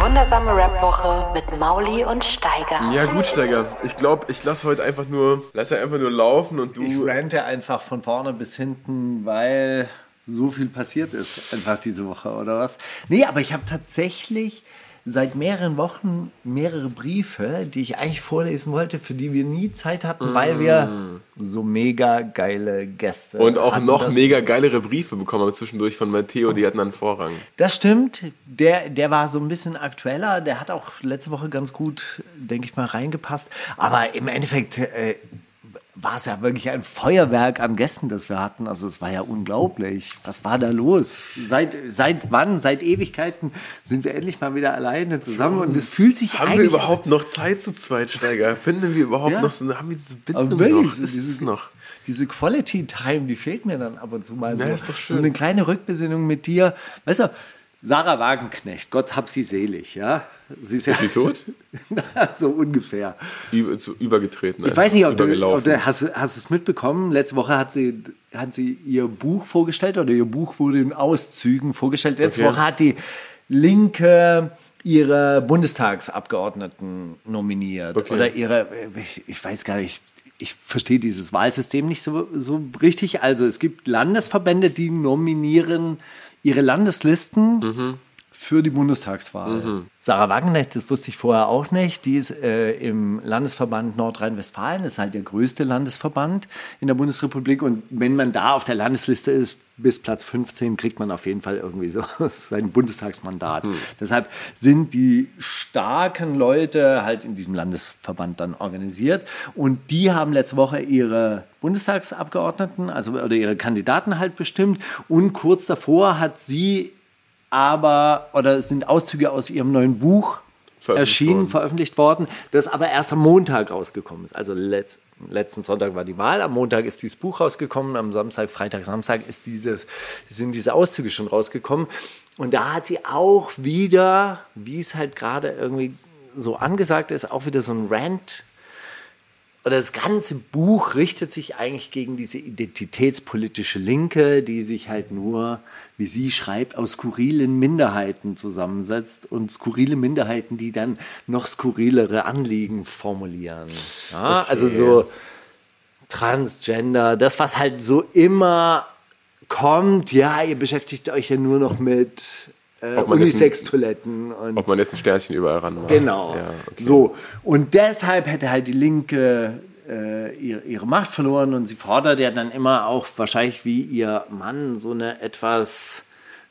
Wundersame Rap-Woche mit Mauli und Steiger. Ja gut, Steiger. Ich glaube, ich lasse heute einfach nur, lass einfach nur laufen und du. Ich rante einfach von vorne bis hinten, weil so viel passiert ist einfach diese Woche oder was? Nee, aber ich habe tatsächlich seit mehreren Wochen mehrere Briefe, die ich eigentlich vorlesen wollte, für die wir nie Zeit hatten, weil wir so mega geile Gäste und auch hatten. noch mega geilere Briefe bekommen wir zwischendurch von Matteo, die hatten dann Vorrang. Das stimmt. Der, der war so ein bisschen aktueller. Der hat auch letzte Woche ganz gut, denke ich mal, reingepasst. Aber im Endeffekt äh, war es ja wirklich ein Feuerwerk an Gästen, das wir hatten. Also es war ja unglaublich. Was war da los? Seit, seit wann? Seit Ewigkeiten sind wir endlich mal wieder alleine zusammen. Und es fühlt sich Haben wir überhaupt noch Zeit zu zweit, Steiger? Finden wir überhaupt Ja. noch so, haben wir diese Bindung wirklich, noch? Ist dieses- es noch? diese Quality Time, die fehlt mir dann ab und zu mal. Ja, so, so eine kleine Rückbesinnung mit dir. Weißt du, Sarah Wagenknecht, Gott hab sie selig, ja. Sie ist ja Ist sie tot? so ungefähr. Übergetreten. Ich weiß nicht, ob du, ob du hast, hast es mitbekommen. Letzte Woche hat sie, hat sie ihr Buch vorgestellt oder ihr Buch wurde in Auszügen vorgestellt. Letzte Okay. Woche hat die Linke ihre Bundestagsabgeordneten nominiert. Okay. Oder ihre, ich, ich weiß gar nicht, ich verstehe dieses Wahlsystem nicht so, so richtig. Also es gibt Landesverbände, die nominieren ihre Landeslisten für die Bundestagswahl. Sarah Wagenknecht, das wusste ich vorher auch nicht, die ist äh, im Landesverband Nordrhein-Westfalen, das ist halt der größte Landesverband in der Bundesrepublik. Und wenn man da auf der Landesliste ist, bis Platz 15 kriegt man auf jeden Fall irgendwie so sein Bundestagsmandat. Deshalb sind die starken Leute halt in diesem Landesverband dann organisiert. Und die haben letzte Woche ihre Bundestagsabgeordneten, also oder ihre Kandidaten halt bestimmt. Und kurz davor hat sie aber, oder es sind Auszüge aus ihrem neuen Buch Veröffentlicht erschienen, worden. veröffentlicht worden, das aber erst am Montag rausgekommen ist. Also letz, letzten Sonntag war die Wahl, am Montag ist dieses Buch rausgekommen, am Samstag, Freitag, Samstag ist dieses, sind diese Auszüge schon rausgekommen. Und da hat sie auch wieder, wie es halt gerade irgendwie so angesagt ist, auch wieder so ein Rant oder das ganze Buch richtet sich eigentlich gegen diese identitätspolitische Linke, die sich halt nur, wie sie schreibt, aus skurrilen Minderheiten zusammensetzt und skurrile Minderheiten, die dann noch skurrilere Anliegen formulieren. Ja, Also so Transgender, das, was halt so immer kommt, ja, ihr beschäftigt euch ja nur noch mit äh, Unisex-Toiletten und Ob man jetzt ein Sternchen überall ran macht. Genau. Ja, okay. So. Und deshalb hätte halt die Linke äh, ihre, ihre Macht verloren und sie fordert ja dann immer auch wahrscheinlich wie ihr Mann so eine etwas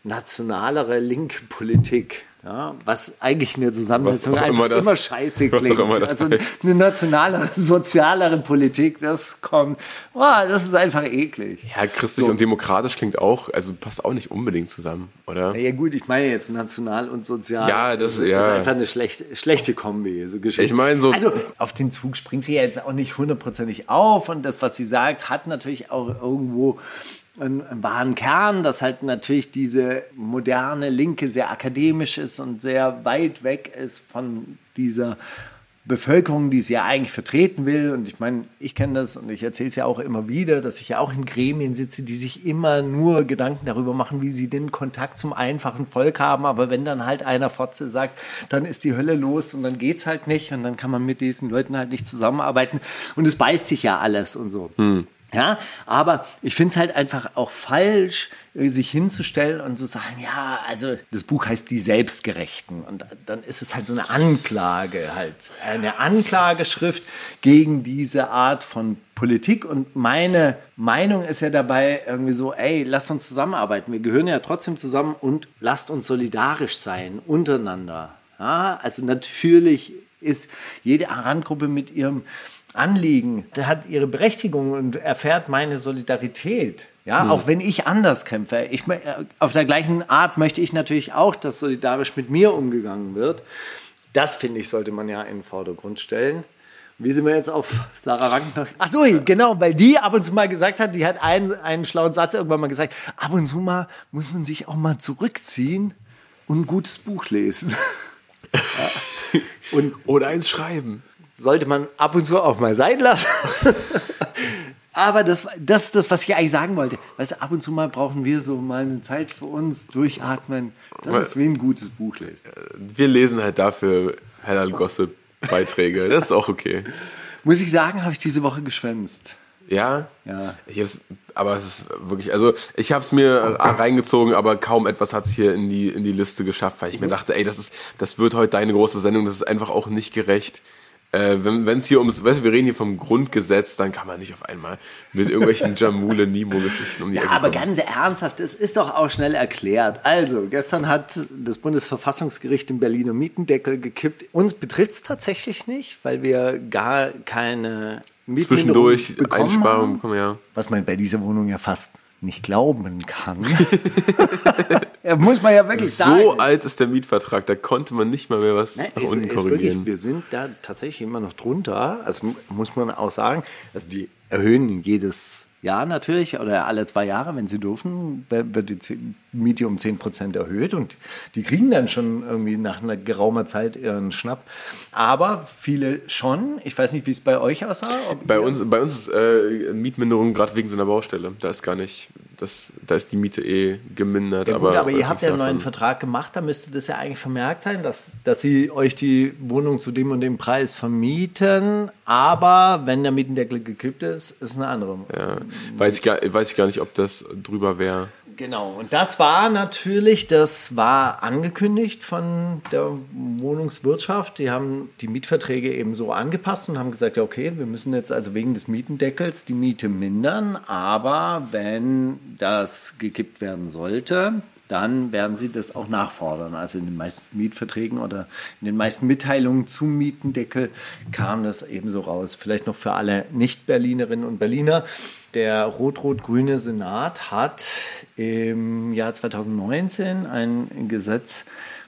nationalere linke Politik. Ja, was eigentlich in der Zusammensetzung einfach immer immer, das- scheiße was auch klingt. immer Also eine nationalere, sozialere Politik, das kommt, oh, das ist einfach eklig. Ja, christlich So. und demokratisch klingt auch, also passt auch nicht unbedingt zusammen, oder? Ja gut, ich meine jetzt national und sozial. Ja, das- ist ja. einfach eine schlechte, schlechte Kombi. So Geschichte. Ich meine, so- Also auf den Zug springt sie ja jetzt auch nicht hundertprozentig auf und das, was sie sagt, hat natürlich auch irgendwo einen, einen wahren Kern, dass halt natürlich diese moderne Linke sehr akademisch ist und sehr weit weg ist von dieser Bevölkerung, die sie ja eigentlich vertreten will. Und ich meine, ich kenne das und ich erzähle es ja auch immer wieder, dass ich ja auch in Gremien sitze, die sich immer nur Gedanken darüber machen, wie sie den Kontakt zum einfachen Volk haben. Aber wenn dann halt einer Fotze sagt, dann ist die Hölle los und dann geht's halt nicht und dann kann man mit diesen Leuten halt nicht zusammenarbeiten. Und es beißt sich ja alles und so. Ja, aber ich finde es halt einfach auch falsch, sich hinzustellen und zu sagen, ja, also das Buch heißt Die Selbstgerechten. Und dann ist es halt so eine Anklage halt, eine Anklageschrift gegen diese Art von Politik. Und meine Meinung ist ja dabei irgendwie so, ey, lasst uns zusammenarbeiten, wir gehören ja trotzdem zusammen und lasst uns solidarisch sein untereinander. Ja, also natürlich ist jede Randgruppe mit ihrem Anliegen, der hat ihre Berechtigung und erfährt meine Solidarität. Ja, auch wenn ich anders kämpfe. Ich, äh, auf der gleichen Art möchte ich natürlich auch, dass solidarisch mit mir umgegangen wird. Das, finde ich, sollte man ja in den Vordergrund stellen. Wie sind wir jetzt auf Sarah Wagenknecht? Ach so, genau, weil die ab und zu mal gesagt hat, die hat einen, einen schlauen Satz irgendwann mal gesagt, ab und zu mal muss man sich auch mal zurückziehen und ein gutes Buch lesen. ja. Und Oder eins schreiben. Sollte man ab und zu auch mal sein lassen. Aber das, das ist das, was ich eigentlich sagen wollte. Weißt du, ab und zu mal brauchen wir so mal eine Zeit für uns, durchatmen. Das ist wie ein gutes Buch lesen. Wir lesen halt dafür Halal Gossip Beiträge. Das ist auch okay. Muss ich sagen, habe ich diese Woche geschwänzt. Ja? Ja. Ich hab's, aber es ist wirklich, also ich habe es mir reingezogen, aber kaum etwas hat es hier in die, in die Liste geschafft, weil ich mir dachte, ey, das ist, das wird heute deine große Sendung, das ist einfach auch nicht gerecht. Äh, wenn es hier ums, weißt du, wir reden hier vom Grundgesetz, dann kann man nicht auf einmal mit irgendwelchen Jamule Nimo-Geschichten um die Ja, Ecke aber kommen. ganz ernsthaft, es ist doch auch schnell erklärt. Also, gestern hat das Bundesverfassungsgericht den Berliner Mietendeckel gekippt. Uns betrifft es tatsächlich nicht, weil wir gar keine Mietminderung Zwischendurch bekommen Einsparungen haben. bekommen, ja. was man bei dieser Wohnung ja fast nicht glauben kann. ja, muss man ja wirklich sagen. So alt ist der Mietvertrag, da konnte man nicht mal mehr was Ne, nach ist, unten ist korrigieren. wirklich, wir sind da tatsächlich immer noch drunter. Also mu- muss man auch sagen, also die erhöhen jedes Jahr natürlich oder alle zwei Jahre, wenn sie dürfen, wird die Miete um 10 Prozent erhöht und die kriegen dann schon irgendwie nach einer geraumer Zeit ihren Schnapp. Aber viele schon. Ich weiß nicht, wie es bei euch aussah. Bei uns, bei uns ist äh, Mietminderung gerade wegen so einer Baustelle. Da ist gar nicht, das, da ist die Miete eh gemindert. Ja, gut, aber aber, ihr habt ja einen neuen Vertrag gemacht, da müsste das ja eigentlich vermerkt sein, dass, dass sie euch die Wohnung zu dem und dem Preis vermieten. Aber wenn der Mietendeckel gekippt ist, ist eine andere. Ja, weiß ich, gar, weiß ich gar nicht, ob das drüber wäre. Genau, und das war natürlich, das war angekündigt von der Wohnungswirtschaft. Die haben die Mietverträge eben so angepasst und haben gesagt, ja, okay, wir müssen jetzt also wegen des Mietendeckels die Miete mindern, aber wenn das gekippt werden sollte, dann werden sie das auch nachfordern. Also in den meisten Mietverträgen oder in den meisten Mitteilungen zum Mietendeckel kam das ebenso raus. Vielleicht noch für alle Nicht-Berlinerinnen und Berliner. Der rot-rot-grüne Senat hat im Jahr 2019 ein Gesetz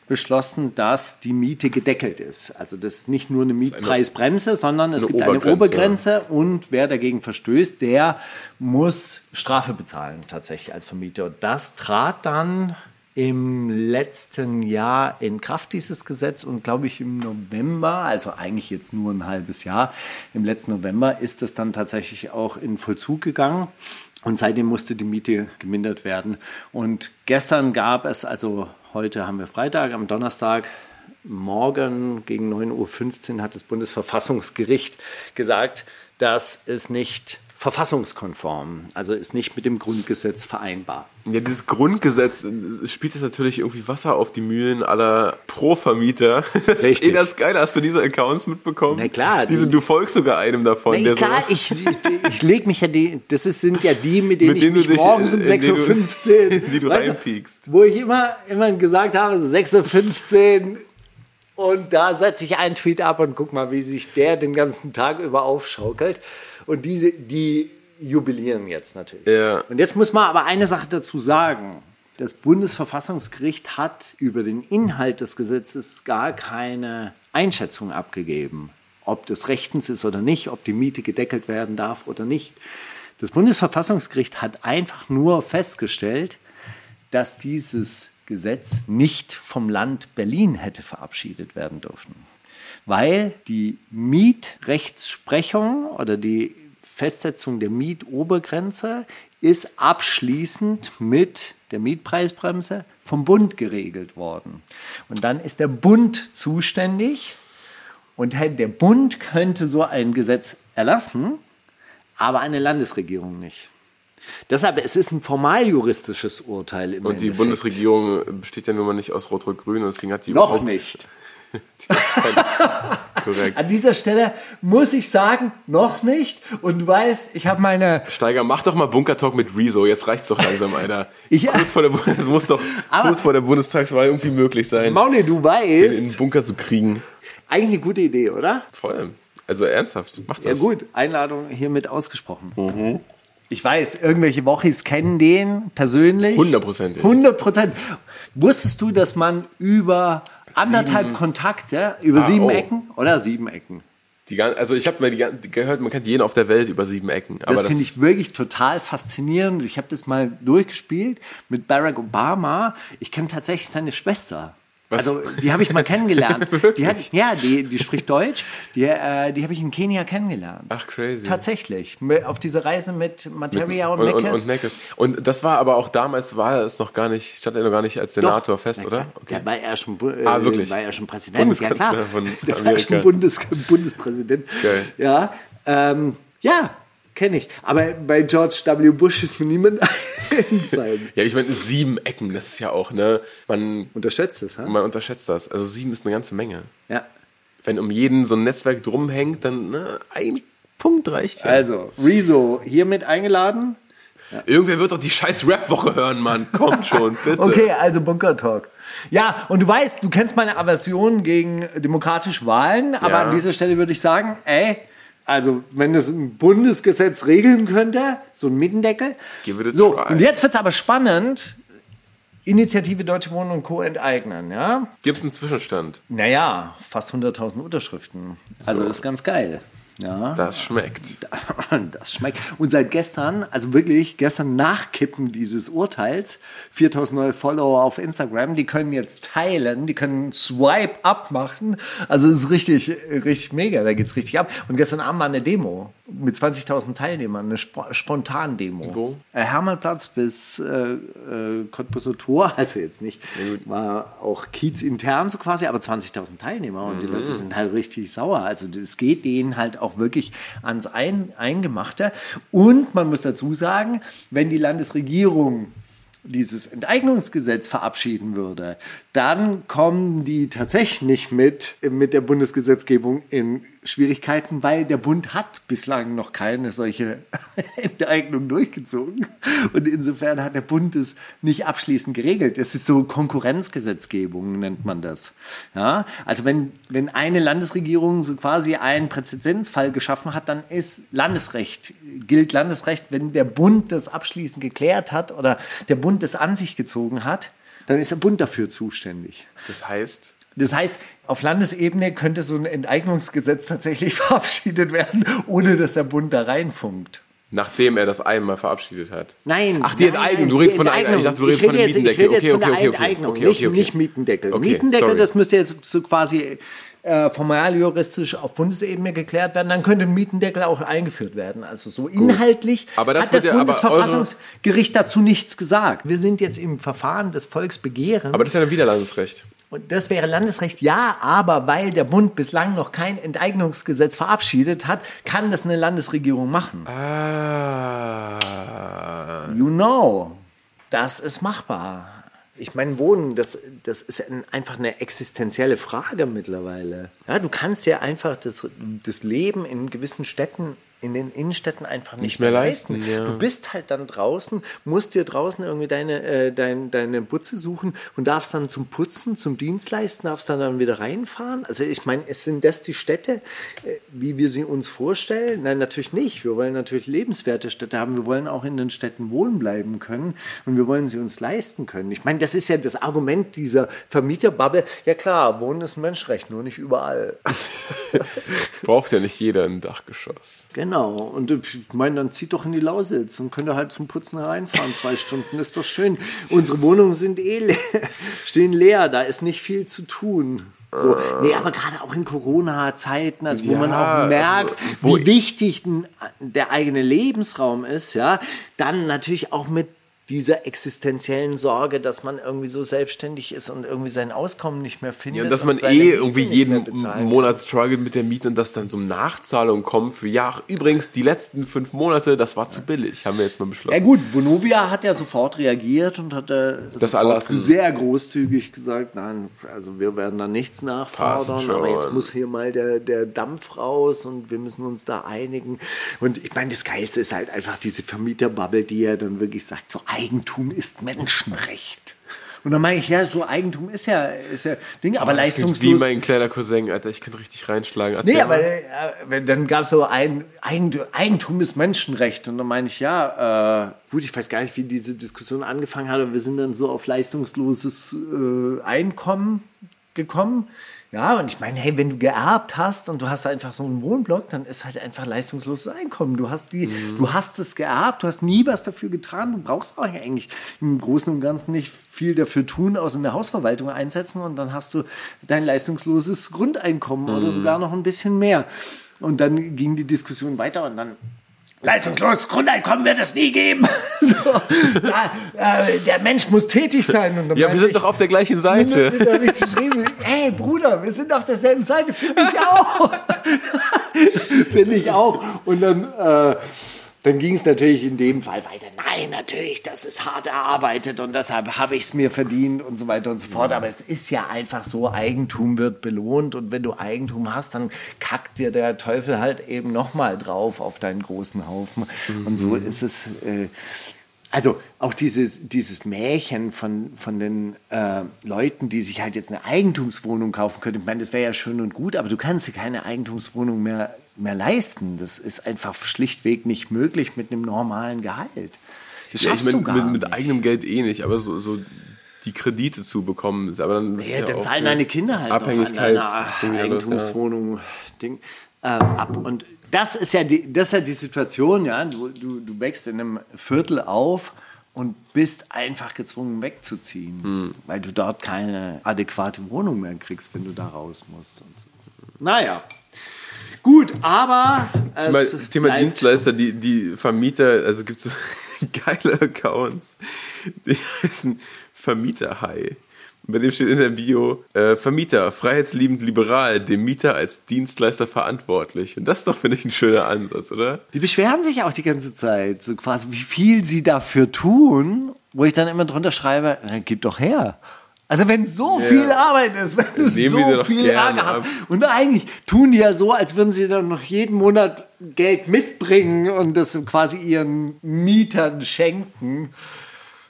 beschlossen, dass die Miete gedeckelt ist. Also das ist nicht nur eine Mietpreisbremse, sondern es eine gibt eine Obergrenze. Obergrenze und wer dagegen verstößt, der muss Strafe bezahlen tatsächlich als Vermieter. Und das trat dann im letzten Jahr in Kraft, dieses Gesetz, und glaube ich im November, also eigentlich jetzt nur ein halbes Jahr, im letzten November ist es dann tatsächlich auch in Vollzug gegangen. Und seitdem musste die Miete gemindert werden. Und gestern gab es, also heute haben wir Freitag, am Donnerstag, morgen gegen 9.15 Uhr hat das Bundesverfassungsgericht gesagt, dass es nicht verfassungskonform, also ist nicht mit dem Grundgesetz vereinbar. Ja, dieses Grundgesetz äh, spielt jetzt natürlich irgendwie Wasser auf die Mühlen aller Pro-Vermieter. Das ist Richtig. eh das Geile. Hast du diese Accounts mitbekommen? Na klar, Diese, die- du folgst sogar einem davon. Nee, der klar, so, ich, ich, ich lege mich ja die, das ist, sind ja die, mit denen Mit denen ich du mich morgens um äh, in die du- 6.15 Uhr, in die du reinpiekst. wo ich immer, immer gesagt habe, so 6.15 Uhr und da setze ich einen Tweet ab und guck mal, wie sich der den ganzen Tag über aufschaukelt. Und diese, die jubilieren jetzt natürlich. Ja. Und jetzt muss man aber eine Sache dazu sagen. Das Bundesverfassungsgericht hat über den Inhalt des Gesetzes gar keine Einschätzung abgegeben, ob das rechtens ist oder nicht, ob die Miete gedeckelt werden darf oder nicht. Das Bundesverfassungsgericht hat einfach nur festgestellt, dass dieses Gesetz nicht vom Land Berlin hätte verabschiedet werden dürfen. Weil die Mietrechtsprechung oder die Festsetzung der Mietobergrenze ist abschließend mit der Mietpreisbremse vom Bund geregelt worden. Und dann ist der Bund zuständig und der Bund könnte so ein Gesetz erlassen, aber eine Landesregierung nicht. Deshalb, es ist ein formal juristisches Urteil im Und die Endeffekt. Bundesregierung besteht ja nun mal nicht aus Rot-Rot-Grün und deswegen hat die Noch nicht. Korrekt. An dieser Stelle muss ich sagen, noch nicht. Und du weißt, ich habe meine. Steiger, mach doch mal Bunker-Talk mit Rezo. Jetzt reicht's doch langsam, Alter. Ich- kurz vor der, es muss doch Aber- kurz vor der Bundestagswahl irgendwie möglich sein, Mauli, du den in weißt, den Bunker zu kriegen. eigentlich eine gute Idee, oder? Vor allem. Also ernsthaft, mach Ja das. gut, Einladung hiermit ausgesprochen. Ich weiß, irgendwelche Wochis kennen den persönlich. Hundertprozentig. 100 Prozent. Wusstest du, dass man über anderthalb Kontakte, über Ah, sieben oh. Ecken oder sieben Ecken, Die, also ich habe mal die, gehört, man kennt jeden auf der Welt über sieben Ecken. Aber das finde ich wirklich total faszinierend. Ich habe das mal durchgespielt mit Barack Obama. Ich kenne tatsächlich seine Schwester. Was? Also die habe ich mal kennengelernt. die hat, ja, die, die spricht Deutsch. Die, äh, die habe ich in Kenia kennengelernt. Ach, crazy. Tatsächlich. Auf dieser Reise mit Materia und, und, und, Meckes. und Meckes. Und das war aber auch damals, war es noch gar nicht, stand er noch gar nicht als Senator Doch. fest, Na oder? klar. Der war ja schon, äh, Ah, wirklich? war ja schon Präsident. Ja, Bundeskanzler klar. von Der war schon Bundes, Bundespräsident. Geil. Ja, ähm, ja, kenne ich. Aber bei George W. Bush ist mir niemand eingefallen. Ja, ich meine, sieben Ecken, das ist ja auch, ne? Man, Unterschätzt es, ha? man unterschätzt das. Also sieben ist eine ganze Menge. Ja. Wenn um jeden so ein Netzwerk drum hängt, dann ne, ein Punkt reicht ja. Also, Rezo, hiermit eingeladen. Irgendwer wird doch die scheiß Rap-Woche hören, Mann. Kommt schon, bitte. Okay, also Bunker Talk. Ja, und du weißt, du kennst meine Aversion gegen demokratische Wahlen, aber Ja. an dieser Stelle würde ich sagen, ey, also wenn das ein Bundesgesetz regeln könnte, so ein Mietendeckel. So, try. und jetzt wird es aber spannend. Initiative Deutsche Wohnen und Co. enteignen, ja? Gibt's einen Zwischenstand? Naja, fast 100.000 Unterschriften. Also ist ganz geil. Ja. Das schmeckt. Das schmeckt. Und seit gestern, also wirklich gestern nach Kippen dieses Urteils, 4000 neue Follower auf Instagram, die können jetzt teilen, die können Swipe up machen. Also es ist richtig, richtig mega, da geht's richtig ab. Und gestern Abend war eine Demo mit 20.000 Teilnehmern, eine Sp Spontan-Demo. Wo? Äh, Hermannplatz bis äh, äh, Cottbuser Tor, also jetzt nicht, war auch Kiez intern so quasi, aber 20.000 Teilnehmer und die Mhm. Leute sind halt richtig sauer. Also es geht denen halt auch wirklich ans Ein Eingemachte. Und man muss dazu sagen, wenn die Landesregierung dieses Enteignungsgesetz verabschieden würde, dann kommen die tatsächlich nicht mit, mit der Bundesgesetzgebung in Schwierigkeiten, weil der Bund hat bislang noch keine solche Enteignung durchgezogen. Und insofern hat der Bund es nicht abschließend geregelt. Es ist so Konkurrenzgesetzgebung, nennt man das. Ja? Also wenn, wenn eine Landesregierung so quasi einen Präzedenzfall geschaffen hat, dann ist Landesrecht, gilt Landesrecht, wenn der Bund das abschließend geklärt hat oder der Bund es an sich gezogen hat, dann ist der Bund dafür zuständig. Das heißt, Das heißt, auf Landesebene könnte so ein Enteignungsgesetz tatsächlich verabschiedet werden, ohne dass der Bund da reinfunkt. nachdem er das einmal verabschiedet hat. Nein. Ach, die nein, Enteignung. Du redest von der Enteignung. ich dachte, du redest von dem jetzt, ich Mietendeckel. rede jetzt Okay, von der okay, okay, okay. Okay, nicht, nicht Mietendeckel. Mietendeckel, sorry. das müsste jetzt so quasi äh, formal juristisch auf Bundesebene geklärt werden. Dann könnte ein Mietendeckel auch eingeführt werden. Also so inhaltlich Aber das hat das ja- Bundesverfassungsgericht dazu nichts gesagt. Wir sind jetzt im Verfahren des Volksbegehrens. Aber das ist ja dann wieder Landesrecht. Und das wäre Landesrecht, ja, aber weil der Bund bislang noch kein Enteignungsgesetz verabschiedet hat, kann das eine Landesregierung machen. Ah. You know, das ist machbar. Ich meine, Wohnen, das, das ist ein, einfach eine existenzielle Frage mittlerweile. Ja, du kannst ja einfach das, das Leben in gewissen Städten, in den Innenstädten einfach nicht, Nicht mehr leisten, ja. Du bist halt dann draußen, musst dir draußen irgendwie deine, äh, dein, deine Butze suchen und darfst dann zum Putzen, zum Dienstleisten, darfst dann, dann wieder reinfahren. Also ich meine, es sind das die Städte, äh, wie wir sie uns vorstellen? Nein, natürlich nicht. Wir wollen natürlich lebenswerte Städte haben. Wir wollen auch in den Städten wohnen bleiben können und wir wollen sie uns leisten können. Ich meine, das ist ja das Argument dieser Vermieterbubble. Ja klar, Wohnen ist ein Menschenrecht, nur nicht überall. Braucht ja nicht jeder ein Dachgeschoss. Genau. Und ich meine, dann zieht doch in die Lausitz und könnt ihr halt zum Putzen reinfahren. Zwei Stunden ist doch schön. Unsere Wohnungen sind eh leer, stehen leer. Da ist nicht viel zu tun. So, nee, aber gerade auch in Corona-Zeiten, also wo Ja, man auch merkt, also, wo- wie wichtig der eigene Lebensraum ist, ja, dann natürlich auch mit dieser existenziellen Sorge, dass man irgendwie so selbstständig ist und irgendwie sein Auskommen nicht mehr findet. Ja, und dass man seine eh irgendwie jeden. Monat struggelt mit der Miete und dass dann so Nachzahlungen kommen für, ja, ach, übrigens, die letzten fünf Monate, das war zu billig, haben wir jetzt mal beschlossen. Ja gut, Vonovia hat ja sofort reagiert und hat äh, Das erlassen. sehr großzügig gesagt, nein, also wir werden da nichts nachfordern, aber jetzt muss hier mal der, der Dampf raus und wir müssen uns da einigen. Und ich meine, das Geilste ist halt einfach diese Vermieterbubble, die ja dann wirklich sagt, so Eigentum ist Menschenrecht. Und dann meine ich, ja, so Eigentum ist ja, ist ja Ding, aber klingt leistungslos. Wie mein kleiner Cousin, Alter, ich kann richtig reinschlagen. Erzähl Nee, aber mal. äh, dann gab es so ein Eigentum, Eigentum ist Menschenrecht. Und dann meine ich, ja, äh, gut, ich weiß gar nicht, wie diese Diskussion angefangen hat, aber wir sind dann so auf leistungsloses äh, Einkommen gekommen. Ja, und ich meine, hey, wenn du geerbt hast und du hast einfach so einen Wohnblock, dann ist halt einfach leistungsloses Einkommen. Du hast die, du hast es geerbt, du hast nie was dafür getan, du brauchst auch eigentlich im Großen und Ganzen nicht viel dafür tun, außer in der Hausverwaltung einsetzen und dann hast du dein leistungsloses Grundeinkommen oder sogar noch ein bisschen mehr. Und dann ging die Diskussion weiter und dann Leistungsloses Grundeinkommen wird es nie geben. so, da, äh, der Mensch muss tätig sein. Und Ja, wir sind ich- doch auf der gleichen da Seite. habe ich geschrieben, ey Bruder, wir sind auf derselben Seite, finde ich auch. finde ich auch. Und dann, äh, dann ging es natürlich in dem Fall weiter. Nein, natürlich, das ist hart erarbeitet und deshalb habe ich es mir verdient und so weiter und so fort. Aber es ist ja einfach so, Eigentum wird belohnt und wenn du Eigentum hast, dann kackt dir der Teufel halt eben nochmal drauf auf deinen großen Haufen. Und so ist es. Äh, also auch dieses, dieses Märchen von, von den äh, Leuten, die sich halt jetzt eine Eigentumswohnung kaufen können. Ich meine, das wäre ja schön und gut, aber du kannst dir keine Eigentumswohnung mehr, mehr leisten. Das ist einfach schlichtweg nicht möglich mit einem normalen Gehalt. Das Ja, ich schaffst mein, du gar mit, nicht. mit eigenem Geld eh nicht, aber so, so die Kredite zu bekommen, aber dann, ist Ja, dann zahlen eine deine Kinder halt Abhängigkeit noch an alles, ja. Eigentumswohnung Ding, äh, ab. Und das ist ja die, das ist ja die Situation, ja. Du, du, du wächst in einem Viertel auf und bist einfach gezwungen wegzuziehen, Hm. weil du dort keine adäquate Wohnung mehr kriegst, wenn du da raus musst. Und so. Naja. Gut, aber es Thema, Thema Dienstleister, die, die Vermieter, also es gibt so geile Accounts, die heißen Vermieterhai. Bei dem steht in der Bio, äh, Vermieter, freiheitsliebend liberal, dem Mieter als Dienstleister verantwortlich. Und das ist doch, finde ich, ein schöner Ansatz, oder? Die beschweren sich auch die ganze Zeit, so quasi, wie viel sie dafür tun, wo ich dann immer drunter schreibe, na, gib doch her. Also wenn so viel Arbeit ist, wenn du wir dir so viel Ärger hast. ab. Und eigentlich tun die ja so, als würden sie dann noch jeden Monat Geld mitbringen und das quasi ihren Mietern schenken.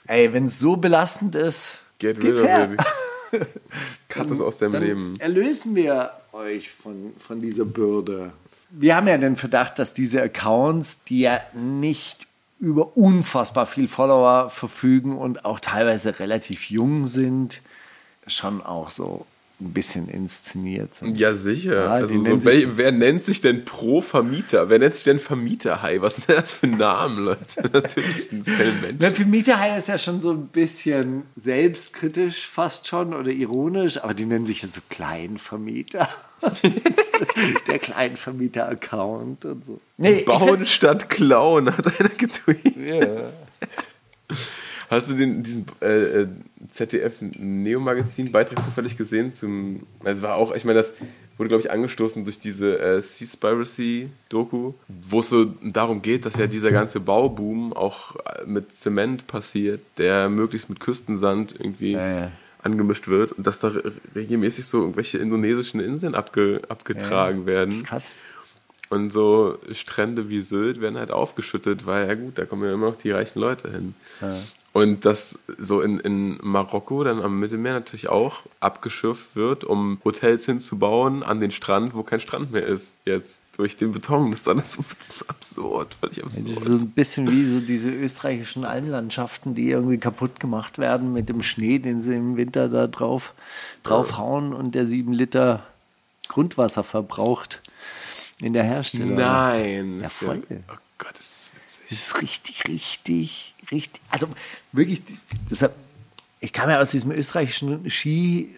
Ey, wenn es so belastend ist, Get gib her. Cut es aus deinem Dann Leben. erlösen wir euch von, von dieser Bürde. Wir haben ja den Verdacht, dass diese Accounts, die ja nicht über unfassbar viel Follower verfügen und auch teilweise relativ jung sind, schon auch so ein bisschen inszeniert sind. Ja, sicher. Ja, also so, wer, wer nennt sich denn pro Vermieter? Wer nennt sich denn Vermieterhai? Was sind das für Namen, Leute? Natürlich sind es keine Menschen. Na, für Mieterhai ist ja schon so ein bisschen selbstkritisch fast schon oder ironisch, aber die nennen sich ja so Kleinvermieter. Der Kleinvermieter-Account und so. Nee, Bauen statt klauen, hat einer getweetet. Hast du den, diesen äh, äh, ZDF-Neo-Magazin-Beitrag zufällig gesehen? Zum, also war auch, ich meine, das wurde, glaube ich, angestoßen durch diese äh, Seaspiracy-Doku, wo es so darum geht, dass ja dieser ganze Bauboom auch äh, mit Zement passiert, der möglichst mit Küstensand irgendwie ja. angemischt wird und dass da re- regelmäßig so irgendwelche indonesischen Inseln abge, abgetragen werden. Das ist krass. Und so Strände wie Sylt werden halt aufgeschüttet, weil ja gut, da kommen ja immer noch die reichen Leute hin. Und das so in, in Marokko dann am Mittelmeer natürlich auch abgeschürft wird, um Hotels hinzubauen an den Strand, wo kein Strand mehr ist jetzt. Durch den Beton. Das ist alles so absurd, völlig absurd. so ein bisschen wie so diese österreichischen Almlandschaften, die irgendwie kaputt gemacht werden mit dem Schnee, den sie im Winter da drauf draufhauen und der sieben Liter Grundwasser verbraucht in der Herstellung. Nein. Ja, voll. oh Gott, das ist witzig. Das ist richtig, richtig, richtig. Also wirklich, deshalb, ich kam ja aus diesem österreichischen Ski,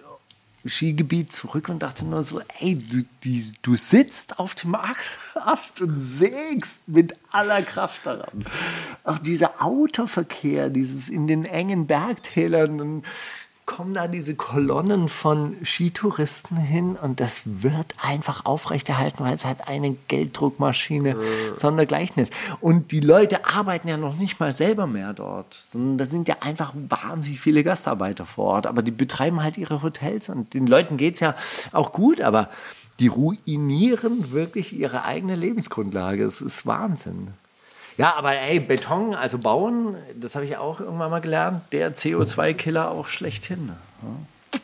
Skigebiet zurück und dachte nur so, ey, du, die, du sitzt auf dem Ast und sägst mit aller Kraft daran. Auch dieser Autoverkehr, dieses in den engen Bergtälern, dann kommen da diese Kolonnen von Skitouristen hin und das wird einfach aufrechterhalten, weil es halt eine Gelddruckmaschine sondergleichen ist. Und die Leute arbeiten ja noch nicht mal selber mehr dort, sondern da sind ja einfach wahnsinnig viele Gastarbeiter vor Ort, aber die betreiben halt ihre Hotels und den Leuten geht's ja auch gut, aber die ruinieren wirklich ihre eigene Lebensgrundlage. Es ist Wahnsinn. Ja, aber ey, Beton, also bauen, das habe ich auch irgendwann mal gelernt, der CO2-Killer auch schlechthin. Ja.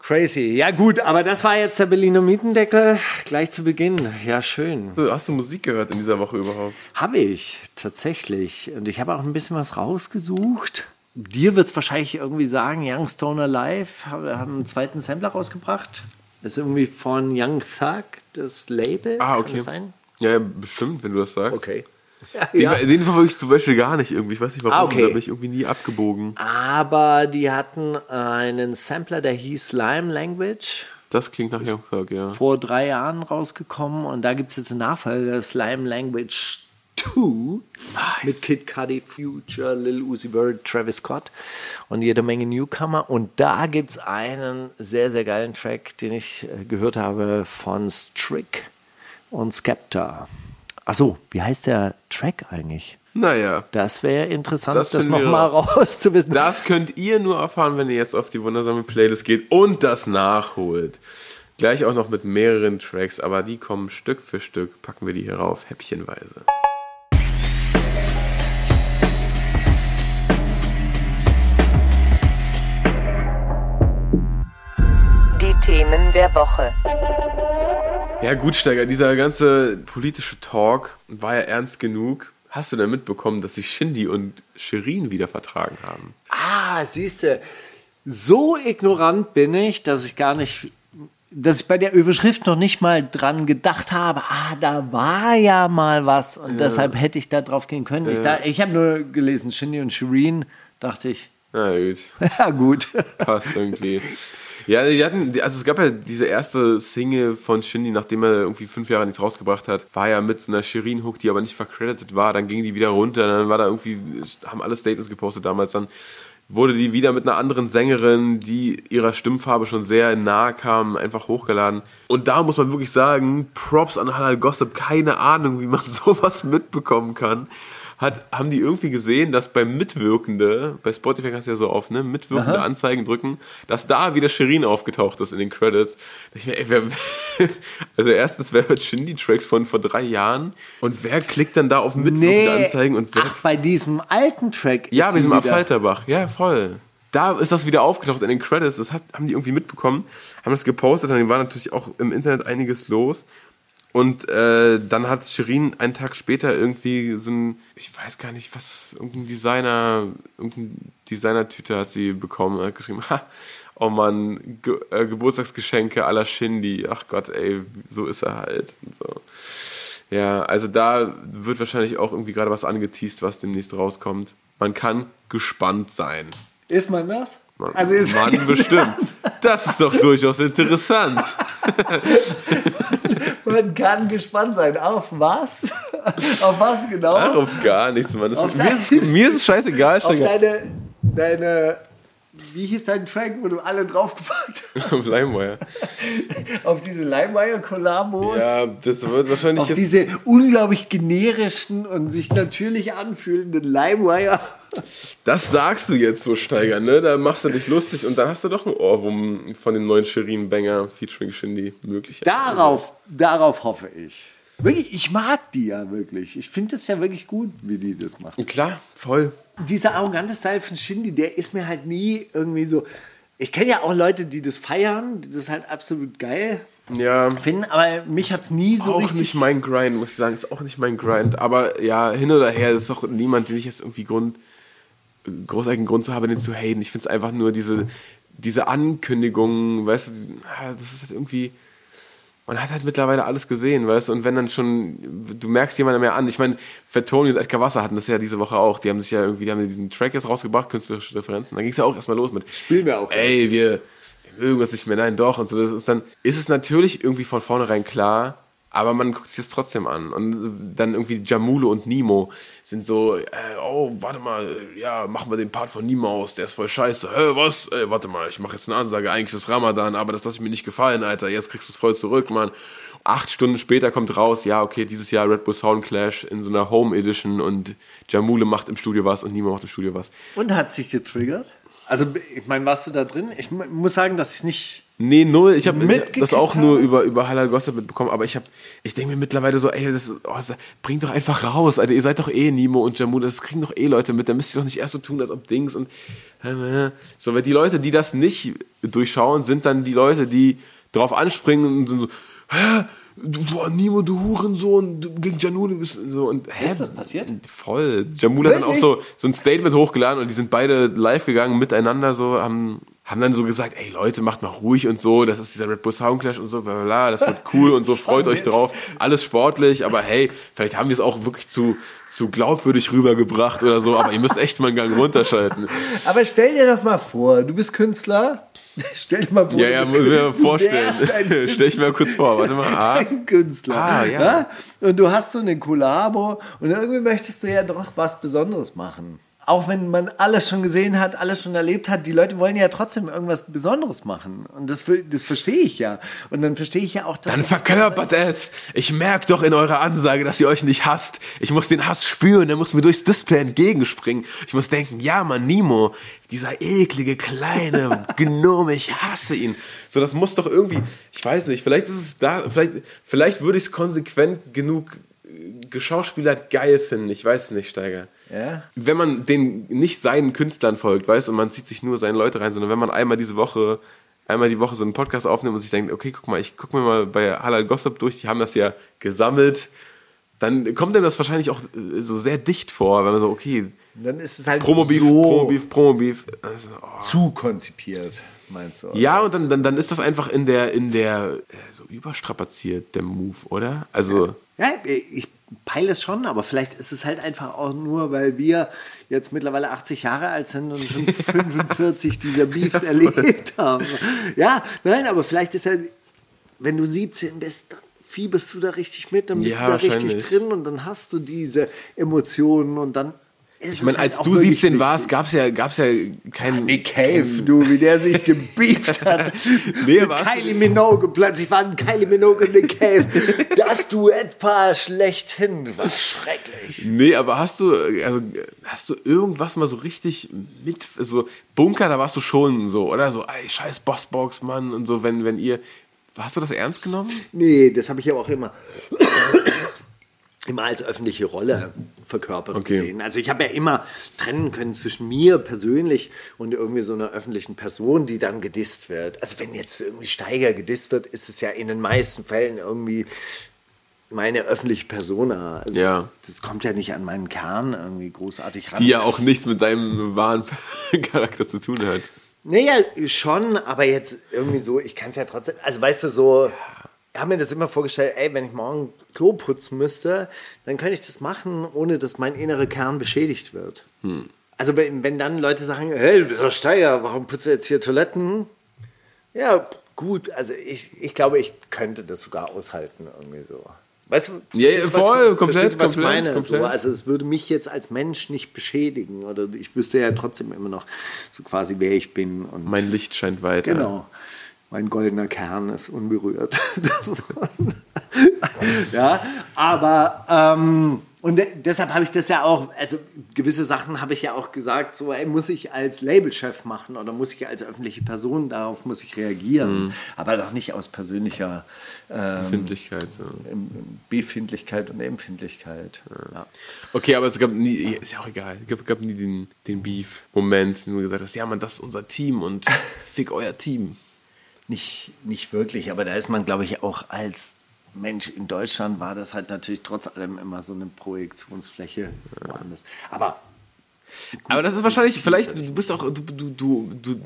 Crazy. Ja gut, aber das war jetzt der Berliner Mietendeckel gleich zu Beginn. Ja, schön. Hast du Musik gehört in dieser Woche überhaupt? Habe ich, tatsächlich. Und ich habe auch ein bisschen was rausgesucht. Dir wird es wahrscheinlich irgendwie sagen, Young Stoner Live haben einen zweiten Sampler rausgebracht. Das ist irgendwie von Young Thug, das Label. Ah, Kann okay. das sein? Ja, ja, bestimmt, wenn du das sagst. Okay. Den, Ja. den verfolge ich zum Beispiel gar nicht irgendwie. Ich weiß nicht warum, Ah, okay. da bin ich irgendwie nie abgebogen. Aber die hatten einen Sampler, der hieß Slime Language. Das klingt nach Thug, ja. vor drei Jahren rausgekommen und da gibt es jetzt einen Nachfolger, Slime Language 2 mit Kid Cudi, Future, Lil Uzi Vert, Travis Scott und jede Menge Newcomer und da gibt es einen sehr, sehr geilen Track, den ich äh, gehört habe von Strick und Skepta. Achso, wie heißt der Track eigentlich? Naja, Das wäre interessant, Das das, nochmal rauszuwissen. das könnt ihr nur erfahren, wenn ihr jetzt auf die wundersame Playlist geht und das nachholt. Gleich auch noch mit mehreren Tracks, aber die kommen Stück für Stück, packen wir die hier rauf, häppchenweise. Die Themen der Woche. Ja gut, Steiger, dieser ganze politische Talk war ja ernst genug. Hast du denn mitbekommen, dass sich Shindy und Shirin wieder vertragen haben? Ah, siehst du, so ignorant bin ich, dass ich gar nicht, dass ich bei der Überschrift noch nicht mal dran gedacht habe, ah, da war ja mal was und deshalb hätte ich da drauf gehen können. Ich, da- ich habe nur gelesen, Shindy und Shireen, dachte ich, Na gut. ja gut. passt irgendwie. Ja, die hatten, also es gab ja diese erste Single von Shindy, nachdem er irgendwie fünf Jahre nichts rausgebracht hat, war ja mit so einer Shirin-Hook, die aber nicht vercredited war, dann ging die wieder runter, dann war da irgendwie, haben alle Statements gepostet damals, dann wurde die wieder mit einer anderen Sängerin, die ihrer Stimmfarbe schon sehr nahe kam, einfach hochgeladen. Und da muss man wirklich sagen, Props an Halal Gossip, keine Ahnung, wie man sowas mitbekommen kann. Hat, haben die irgendwie gesehen, dass beim Mitwirkende, bei Spotify kannst du ja so auf, ne, mitwirkende Anzeigen drücken, dass da wieder Shirin aufgetaucht ist in den Credits. Ich mir, ey, wer, also erstens, wer hört Shindy-Tracks von vor drei Jahren? Und wer klickt dann da auf mitwirkende Anzeigen und wer ach, bei diesem alten Track ja, sie diesem Affalterbach. Ja, voll. Da ist das wieder aufgetaucht in den Credits. Das hat, haben die irgendwie mitbekommen, haben das gepostet. Dann war natürlich auch im Internet einiges los. Und äh, dann hat Shirin einen Tag später irgendwie so ein, ich weiß gar nicht, was, irgendein Designer, irgendein Designertüte hat sie bekommen, hat geschrieben, ha, oh Mann, Ge äh, Geburtstagsgeschenke la Shindy. Ach Gott, ey, so ist er halt. Und so. Ja, also da wird wahrscheinlich auch irgendwie gerade was angeteased, was demnächst rauskommt. Man kann gespannt sein. Ist man das? Man, Also ist man bestimmt. Das ist doch durchaus interessant. Man kann gespannt sein. Auf was? Auf was genau? Ach, auf gar nichts, Mann. Das, Auf mir, ist, mir ist es scheißegal, auf deine, deine, wie hieß dein Track, wo du alle draufgepackt hast? Auf LimeWire. Auf diese Limewire-Kollabos? Ja, das wird wahrscheinlich auf jetzt. diese unglaublich generischen und sich natürlich anfühlenden Limewire. Das sagst du jetzt so, Steiger, ne? Da machst du dich lustig und dann hast du doch einen Ohrwurm von dem neuen Shirin-Banger featuring Shindy möglich. Darauf, darauf hoffe ich. Wirklich, ich mag die ja wirklich. Ich finde es ja wirklich gut, wie die das machen. Klar, voll. Dieser arrogante Style von Shindy, der ist mir halt nie irgendwie so. Ich kenne ja auch Leute, die das feiern, die das halt absolut geil Ja. finden, aber mich hat es nie so auch richtig. nicht mein Grind, muss ich sagen. Ist auch nicht mein Grind. Aber ja, hin oder her, das ist doch niemand, den ich jetzt irgendwie Grund, großartigen Grund zu habe, den zu haten. Ich finde es einfach nur diese, diese Ankündigungen, weißt du, ah, das ist halt irgendwie. Man hat halt mittlerweile alles gesehen, weißt du, und wenn dann schon, du merkst jemanden mehr an. Ich meine, Fettoni und Edgar Wasser hatten das ja diese Woche auch. Die haben sich ja irgendwie, die haben diesen Track jetzt rausgebracht, künstlerische Referenzen. Da ging es ja auch erstmal los mit, Spielen wir auch. ey, wir, wir mögen das nicht mehr, nein, doch. Und so, das ist dann, ist es natürlich irgendwie von vornherein klar, aber man guckt sich das trotzdem an. Und dann irgendwie Jamulo und Nemo sind so, äh, oh, warte mal, ja, mach mal den Part von Nemo aus, der ist voll scheiße. Hä, was? Ey, warte mal, ich mache jetzt eine Ansage, eigentlich ist Ramadan, aber das lasse ich mir nicht gefallen, Alter, jetzt kriegst du es voll zurück, Mann. Acht Stunden später kommt raus, ja, okay, dieses Jahr Red Bull Sound Clash in so einer Home Edition und Jamule macht im Studio was und Nemo macht im Studio was. Und hat sich getriggert? Also, ich meine, warst du da drin? Ich mu- muss sagen, dass ich nicht. Nee, null. Ich habe das auch nur über, über Halal Gossip mitbekommen, aber ich habe, ich denke mir mittlerweile so, ey, das, oh, das bringt doch einfach raus, Alter. Ihr seid doch eh Nimo und Jamul, das kriegen doch eh Leute mit, da müsst ihr doch nicht erst so tun, als ob Dings und äh, so, weil die Leute, die das nicht durchschauen, sind dann die Leute, die drauf anspringen und sind so, hä? Du, du Nimo, du Hurensohn, du, gegen du bist so und hä? Ist das passiert? Voll. Jamul hat dann auch so, so ein Statement hochgeladen und die sind beide live gegangen miteinander, so, haben, haben dann so gesagt, ey Leute, macht mal ruhig und so, das ist dieser Red Bull Soundclash und so, bla bla, bla das wird cool und so, freut euch drauf. Alles sportlich, aber hey, vielleicht haben wir es auch wirklich zu, zu glaubwürdig rübergebracht oder so, aber ihr müsst echt mal einen Gang runterschalten. Aber stell dir doch mal vor, du bist Künstler. Stell dir mal vor, Ja, ja, muss ich mir vorstellen. Stell ich mir mal kurz vor, warte mal. Ah, ein Künstler. Ah, ja. Und du hast so eine Kollabo und irgendwie möchtest du ja doch was Besonderes machen. Auch wenn man alles schon gesehen hat, alles schon erlebt hat, die Leute wollen ja trotzdem irgendwas Besonderes machen. Und das, das verstehe ich ja. Und dann verstehe ich ja auch, dass. Dann verkörpert es. Ich merke doch in eurer Ansage, dass ihr euch nicht hasst. Ich muss den Hass spüren, der muss mir durchs Display entgegenspringen. Ich muss denken, ja, Mann, Nimo, dieser eklige, kleine Gnome, ich hasse ihn. So, das muss doch irgendwie, ich weiß nicht, vielleicht ist es da, vielleicht, vielleicht würde ich es konsequent genug geschauspielert geil finden. Ich weiß es nicht, Steiger. Ja. Wenn man den nicht seinen Künstlern folgt, weißt, und man zieht sich nur seine Leute rein, sondern wenn man einmal diese Woche einmal die Woche so einen Podcast aufnimmt und sich denkt, okay, guck mal, ich guck mir mal bei Halal Gossip durch, die haben das ja gesammelt, dann kommt einem das wahrscheinlich auch äh, so sehr dicht vor, wenn man so, okay, Dann ist es halt Promo-Beef, so Promo-Beef, Promo-Beef. Also, oh. zu konzipiert, meinst du? Ja, und dann, dann, dann ist das einfach in der, in der, äh, so überstrapaziert, der Move, oder? Also, Ja, ich peile es schon, aber vielleicht ist es halt einfach auch nur, weil wir jetzt mittlerweile 80 Jahre alt sind und schon 45 dieser Beefs erlebt haben. Ja, nein, aber vielleicht ist ja, wenn du 17 bist, dann fieberst du da richtig mit, dann bist Ja, du da richtig drin und dann hast du diese Emotionen und dann ich meine, halt als du wirklich 17 warst, gab's ja, gab's ja keinen. Nick Cave, du, wie der sich gebieft hat. Nee, mit Kylie Minogue. Plötzlich waren Kylie Minogue und Nick Cave. Das Duettpaar schlechthin. Was schrecklich. Nee, aber hast du, also, hast du irgendwas mal so richtig mit, so, Bunker, da warst du schon so, oder? So, ey, scheiß Bossbox, Mann, und so, wenn, wenn ihr, hast du das ernst genommen? Nee, das habe ich ja auch immer. Immer als öffentliche Rolle verkörpert Okay. gesehen. Also ich habe ja immer trennen können zwischen mir persönlich und irgendwie so einer öffentlichen Person, die dann gedisst wird. Also wenn jetzt irgendwie Steiger gedisst wird, ist es ja in den meisten Fällen irgendwie meine öffentliche Persona. Also Ja. Das kommt ja nicht an meinen Kern irgendwie großartig ran. Die ja auch nichts mit deinem wahren Charakter zu tun hat. Naja, schon, aber jetzt irgendwie so, ich kann es ja trotzdem, also weißt du, so, ich habe mir das immer vorgestellt, ey, wenn ich morgen Klo putzen müsste, dann könnte ich das machen, ohne dass mein innerer Kern beschädigt wird. Also wenn, wenn dann Leute sagen, hey, du bist doch Steiger, warum putzt du jetzt hier Toiletten? Ja, gut, also ich, ich glaube, ich könnte das sogar aushalten, irgendwie so. Weißt du, Ja, verstehst du, was- voll, komplett, du, was ich komplett, meine? komplett. So, also es würde mich jetzt als Mensch nicht beschädigen oder ich wüsste ja trotzdem immer noch so quasi, wer ich bin. Und Mein Licht scheint weiter. Genau. Mein goldener Kern ist unberührt. ja, aber ähm, und de deshalb habe ich das ja auch, also gewisse Sachen habe ich ja auch gesagt, so ey, muss ich als Labelchef machen oder muss ich als öffentliche Person, darauf muss ich reagieren, Mhm. aber doch nicht aus persönlicher ähm, Befindlichkeit. So. Befindlichkeit und Empfindlichkeit. Ja. Okay, aber es gab nie, ist ja auch egal, es gab, gab nie den, den Beef-Moment, wo du gesagt hast, ja, Mann, das ist unser Team und fick euer Team. Nicht, nicht wirklich, aber da ist man, glaube ich, auch als Mensch in Deutschland war das halt natürlich trotz allem immer so eine Projektionsfläche woanders. Aber Aber das ist wahrscheinlich, vielleicht, du bist auch, du, du, du, du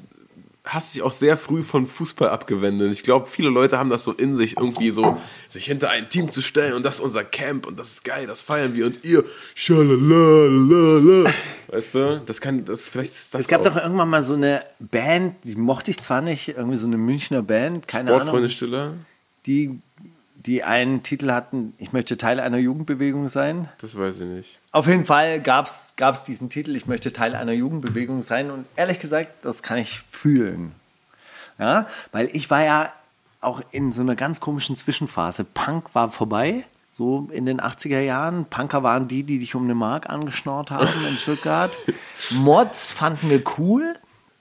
hast dich auch sehr früh von Fußball abgewendet. Ich glaube, viele Leute haben das so in sich, irgendwie so, sich hinter ein Team zu stellen und das ist unser Camp und das ist geil, das feiern wir und ihr, schalalalala. Weißt du, das kann, das, vielleicht ist das es gab auch. doch irgendwann mal so eine Band, die mochte ich zwar nicht, irgendwie so eine Münchner Band, keine Sportfreunde Ahnung, Stiller, die, die einen Titel hatten, ich möchte Teil einer Jugendbewegung sein. das weiß ich nicht. Auf jeden Fall gab es diesen Titel, ich möchte Teil einer Jugendbewegung sein. Und ehrlich gesagt, das kann ich fühlen. Ja, weil ich war ja auch in so einer ganz komischen Zwischenphase. Punk war vorbei, so in den 80er Jahren. Punker waren die, die dich um eine Mark angeschnort haben in Stuttgart. Mods fanden wir cool.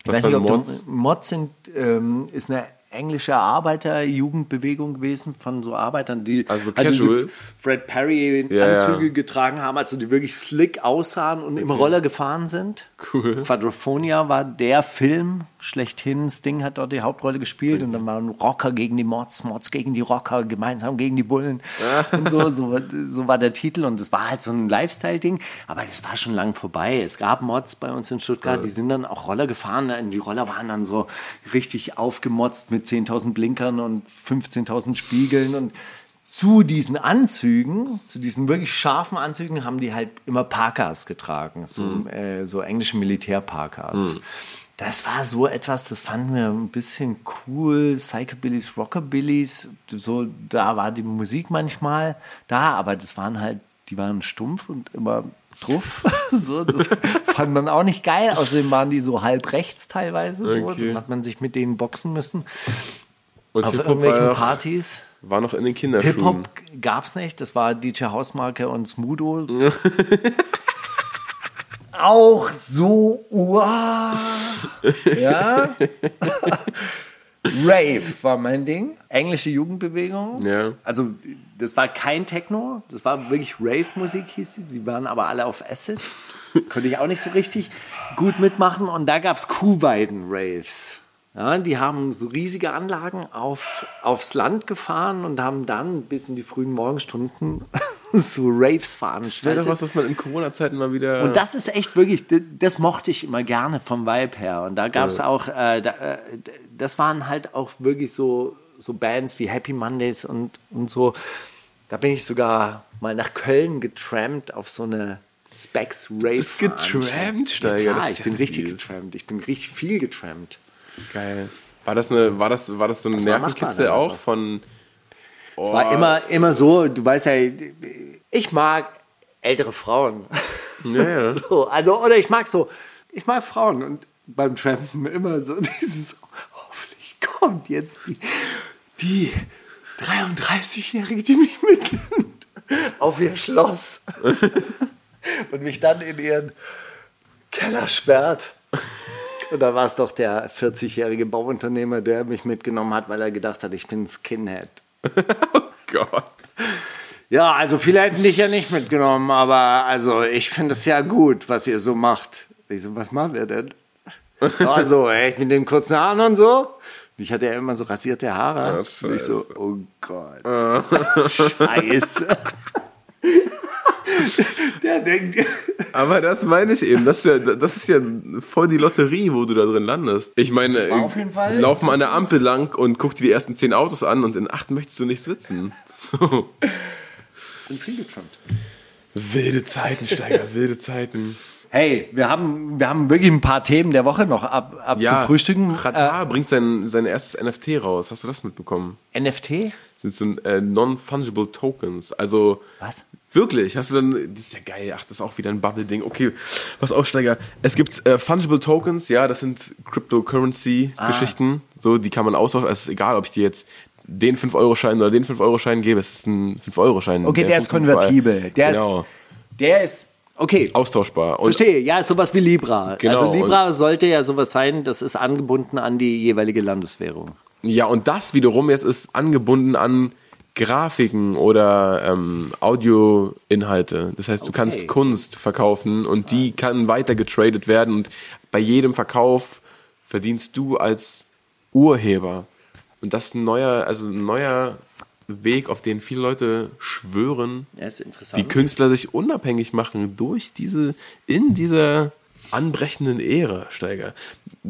Ich Was weiß nicht, ob Mods? du, Mods sind, ähm, ist eine englische Arbeiterjugendbewegung gewesen von so Arbeitern, die Also halt diese. Fred Perry Anzüge ja. getragen haben, also die wirklich slick aussahen und im Roller gefahren sind. Cool. Quadrophonia war der Film schlechthin. Sting hat dort die Hauptrolle gespielt und dann waren Rocker gegen die Mods, Mods gegen die Rocker, gemeinsam gegen die Bullen und so, so, war- so war der Titel und es war halt so ein Lifestyle-Ding, aber das war schon lang vorbei. Es gab Mods bei uns in Stuttgart, die sind dann auch Roller gefahren. Die Roller waren dann so richtig aufgemotzt mit 10.000 Blinkern und 15.000 Spiegeln und zu diesen Anzügen, zu diesen wirklich scharfen Anzügen, haben die halt immer Parkas getragen, so, äh, so englische Militärparkas. Das war so etwas, das fanden wir ein bisschen cool. Psychobillys, Rockabillys, so, da war die Musik manchmal da, aber das waren halt, die waren stumpf und immer druff. so, das fand man auch nicht geil. Außerdem waren die so halb rechts teilweise. So, Okay. dann hat man sich mit denen boxen müssen. Und Auf irgendwelchen war, noch- Partys. war noch in den Kinderschuhen. Hip-Hop gab's nicht, das war DJ Hausmarke und Smudo. Auch so, wow. Ja. Rave war mein Ding. Englische Jugendbewegung. Ja. Also, das war kein Techno, das war wirklich Rave-Musik, hieß sie. Sie waren aber alle auf Acid. Konnte ich auch nicht so richtig gut mitmachen. Und da gab's Kuhweiden-Raves. Ja, die haben so riesige Anlagen auf, aufs Land gefahren und haben dann bis in die frühen Morgenstunden so Raves Wäre veranstaltet. doch was, was man in Corona-Zeiten mal wieder. Und das ist echt wirklich, das mochte ich immer gerne vom Vibe her. Und da gab es auch, äh, da, äh, das waren halt auch wirklich so, so Bands wie Happy Mondays und, und so. Da bin ich sogar mal nach Köln getrampt auf so eine Specs Rave. bist getrampt, Steiger, Ja, das ich bin ja richtig süß. getrampt. Ich bin richtig viel getrampt. Geil. War das, eine, war das, war das so ein war machbar Nervenkitzel auch noch. Von. Es war immer, immer so, du weißt ja, ich mag ältere Frauen. Ja, ja. So, also, oder ich mag so, ich mag Frauen und beim Trampen immer so dieses, hoffentlich kommt jetzt die, die 33-Jährige, die mich mitnimmt, auf ihr Schloss und mich dann in ihren Keller sperrt. Und da war es doch der 40-jährige Bauunternehmer, der mich mitgenommen hat, weil er gedacht hat, ich bin ein Skinhead. Gott. Ja, also viele hätten dich ja nicht mitgenommen, aber also ich finde es ja gut, was ihr so macht. Ich so, was machen wir denn? Also, echt mit den kurzen Haaren und so. Ich hatte ja immer so rasierte Haare. Und ich so, oh Gott. Scheiße. Der denkt, Aber das meine ich eben. Das ist, ja, das ist ja voll die Lotterie, wo du da drin landest. Ich meine, auf jeden Fall lauf mal an der Ampel lang und guck dir die ersten zehn Autos an und in acht möchtest du nicht sitzen. So. sind viel getrampt. Wilde Zeiten, Steiger, wilde Zeiten. Hey, wir haben, wir haben wirklich ein paar Themen der Woche noch ab, ab zu frühstücken. Qatar bringt sein, sein erstes NFT raus. Hast du das mitbekommen? Äh, NFT? Sind so äh, non-fungible Tokens. Also Was? wirklich, hast du dann, das ist ja geil, ach, das ist auch wieder ein Bubble-Ding. Okay, was Aussteiger. Es gibt äh, fungible Tokens, ja, das sind Cryptocurrency-Geschichten. So, die kann man austauschen. Also es ist egal, ob ich dir jetzt den 5-Euro-Schein oder den 5-Euro-Schein gebe. Es ist ein 5-Euro-Schein. Okay, der, ist funktioniert überall. konvertibel. Der genau. ist, der ist, okay. Austauschbar. Und Verstehe, ja, ist sowas wie Libra. Genau, also Libra sollte ja sowas sein, das ist angebunden an die jeweilige Landeswährung. Ja, und das wiederum jetzt ist angebunden an Grafiken oder ähm, Audioinhalte. Das heißt, du Okay. kannst Kunst verkaufen und die kann weiter getradet werden und bei jedem Verkauf verdienst du als Urheber. Und das ist ein neuer, also ein neuer Weg, auf den viele Leute schwören, Ja, wie Künstler sich unabhängig machen durch diese, in dieser anbrechenden Ära, Steiger.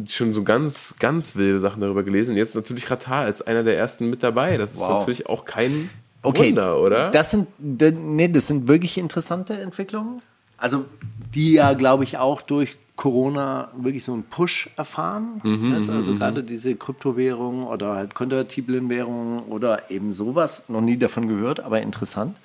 Schon so ganz, ganz wilde Sachen darüber gelesen. Und jetzt natürlich Ratar als einer der ersten mit dabei. Das ist Wow. natürlich auch kein Okay, Wunder, oder? Das sind, nee, das sind wirklich interessante Entwicklungen. Also, die ja, glaube ich, auch durch Corona wirklich so einen Push erfahren. Mhm, also, also gerade diese Kryptowährungen oder halt konvertiblen Währungen oder eben sowas. Noch nie davon gehört, aber interessant.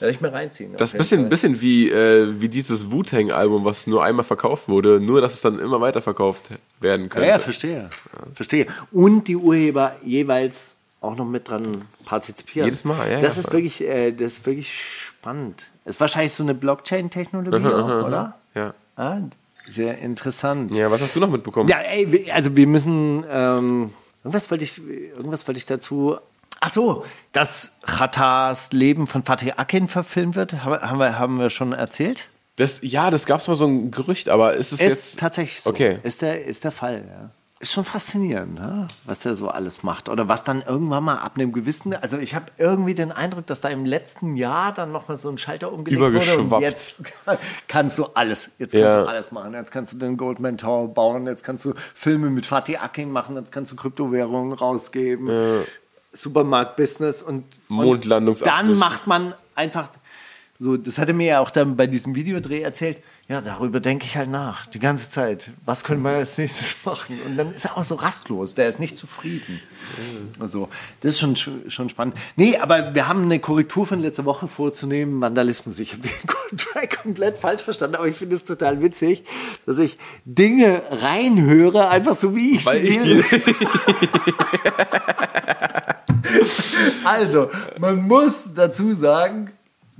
Werde ich mir reinziehen. das ist ein bisschen, bisschen wie, äh, wie dieses Wu-Tang-Album, was nur einmal verkauft wurde, nur dass es dann immer weiter verkauft werden Ja, könnte. ja, verstehe. Verstehe. Und die Urheber jeweils auch noch mit dran partizipieren. Jedes Mal, ja, Das ja, ist wirklich, äh, das ist wirklich spannend. Ist wahrscheinlich so eine Blockchain-Technologie auch, oder? ja. Ah, sehr interessant. Ja, was hast du noch mitbekommen? Ja, ey, also wir müssen, ähm, irgendwas wollte ich, irgendwas wollte ich dazu. Ach so, dass Chatars Leben von Fatih Akin verfilmt wird, haben, wir, haben wir schon erzählt? Das, ja, das gab's mal so ein Gerücht, aber ist es Ist jetzt. tatsächlich so. Okay. Ist der, ist der Fall, ja. Ist schon faszinierend, ne? was er so alles macht. Oder was dann irgendwann mal ab einem gewissen, also ich habe irgendwie den Eindruck, dass da im letzten Jahr dann nochmal so ein Schalter umgelegt wurde und jetzt kannst du alles, jetzt kannst Ja. du alles machen. Jetzt kannst du den Goldman Tower bauen, jetzt kannst du Filme mit Fatih Akin machen, jetzt kannst du Kryptowährungen rausgeben, Supermarkt-Business und, und dann macht man einfach so, das hat er mir ja auch dann bei diesem Videodreh erzählt. Ja, darüber denke ich halt nach, die ganze Zeit. Was können wir als nächstes machen? Und dann ist er auch so rastlos, der ist nicht zufrieden. Also, das ist schon, schon spannend. Nee, aber wir haben eine Korrektur von letzter Woche vorzunehmen, Vandalismus. Ich habe den Track komplett falsch verstanden, aber ich finde es total witzig, dass ich Dinge reinhöre, einfach so wie ich Weil sie ich Also, man muss dazu sagen,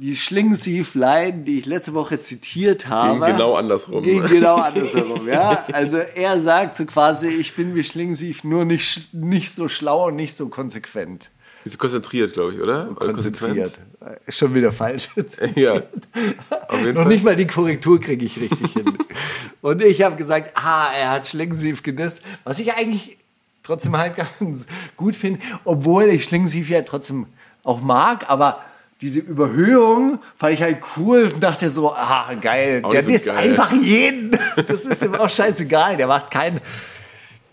die Schlingensief-Line, die ich letzte Woche zitiert habe, Ging genau andersrum. Ging genau andersrum, ja. Also er sagt so quasi, ich bin wie Schlingensief, nur nicht, nicht so schlau und nicht so konsequent. Konzentriert, glaube ich, oder? Oder Konzentriert. Äh, Schon wieder falsch. Ja. Auf jeden Noch Fall. nicht mal die Korrektur kriege ich richtig hin. Und ich habe gesagt, ah, er hat Schlingensief gedisst, was ich eigentlich trotzdem halt ganz gut finde, obwohl ich Schlingensief ja trotzdem auch mag, aber diese Überhöhung fand ich halt cool und dachte so, ah, geil, Auch der disst einfach jeden. Das ist ihm auch scheißegal, der macht kein,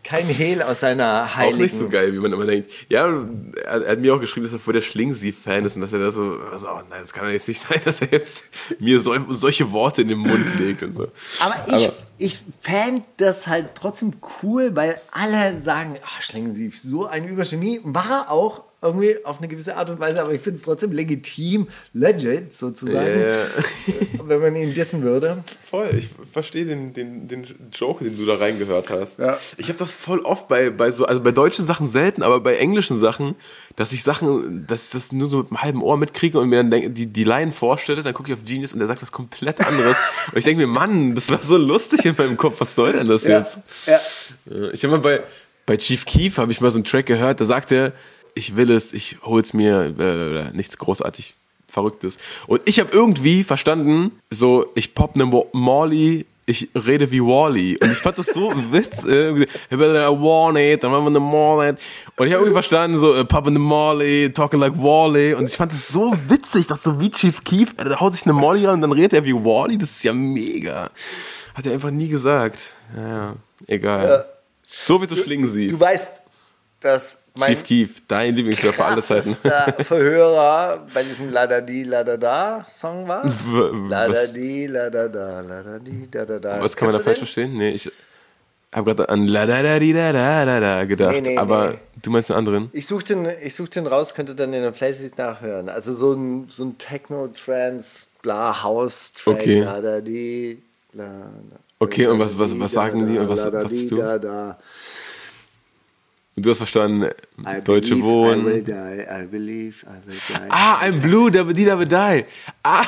kein Hehl aus seiner Auch heiligen... nicht so geil, wie man immer denkt. Ja, er, hat mir auch geschrieben, dass er voll der Schlingensief-Fan ist und dass er da so, also, oh nein, das kann ja jetzt nicht sein, dass er jetzt mir so, solche Worte in den Mund legt und so. Aber ich, ich fand das halt trotzdem cool, weil alle sagen, ach, Schlingensief, so ein Übergenie. War auch irgendwie auf eine gewisse Art und Weise, aber ich finde es trotzdem legitim, legit sozusagen, Ja, ja. wenn man ihn dissen würde. Voll, ich verstehe den, den, den Joke, den du da reingehört hast. Ja. Ich habe das voll oft bei, bei so, also bei deutschen Sachen selten, aber bei englischen Sachen, dass ich Sachen, dass ich das nur so mit einem halben Ohr mitkriege und mir dann denk, die, die Line vorstelle, dann gucke ich auf Genius und der sagt was komplett anderes. und ich denke mir, Mann, das war so lustig in meinem Kopf, was soll denn das jetzt? Ja. Ja, Ich habe mal bei, bei Chief Keef habe ich mal so einen Track gehört, da sagt er, ich will es, ich hol's mir, äh, nichts großartig Verrücktes. Und ich habe irgendwie verstanden, so, ich pop ne Mo- Molly, ich rede wie Wally. Und ich fand das so witz, äh, irgendwie, I want it, dann machen wir eine Molly. Und ich habe irgendwie verstanden, so, äh, pop ne Molly, talking like Wally. Und ich fand das so witzig, dass so wie Chief Keef, er haut sich eine Molly an und dann redet er wie Wally, das ist ja mega. Hat er einfach nie gesagt. Ja, ja, egal. So viel zu Schlingensief. Du weißt, dass Chief Keef, dein Lieblingsrapper aller Zeiten. Verhörer bei diesem Ladadi Ladada Song war? Ladadi Ladada Ladadi Ladada. was kann man da falsch verstehen? Nee, ich habe gerade an la da da di da da da da gedacht, aber du meinst einen anderen? Ich suche den, ich such den raus, könnte dann in der Playlist nachhören. Also so ein, so ein Techno, Trance, bla, House, Track, Okay. la, da, di, la, la, Okay, und was- was- di, was da, sagen die da, und was da, sagst di, du? Und du hast verstanden, I Deutsche believe I will Wohnen. die, I believe I will die. Ah, I'm blue, da die da die. Ah,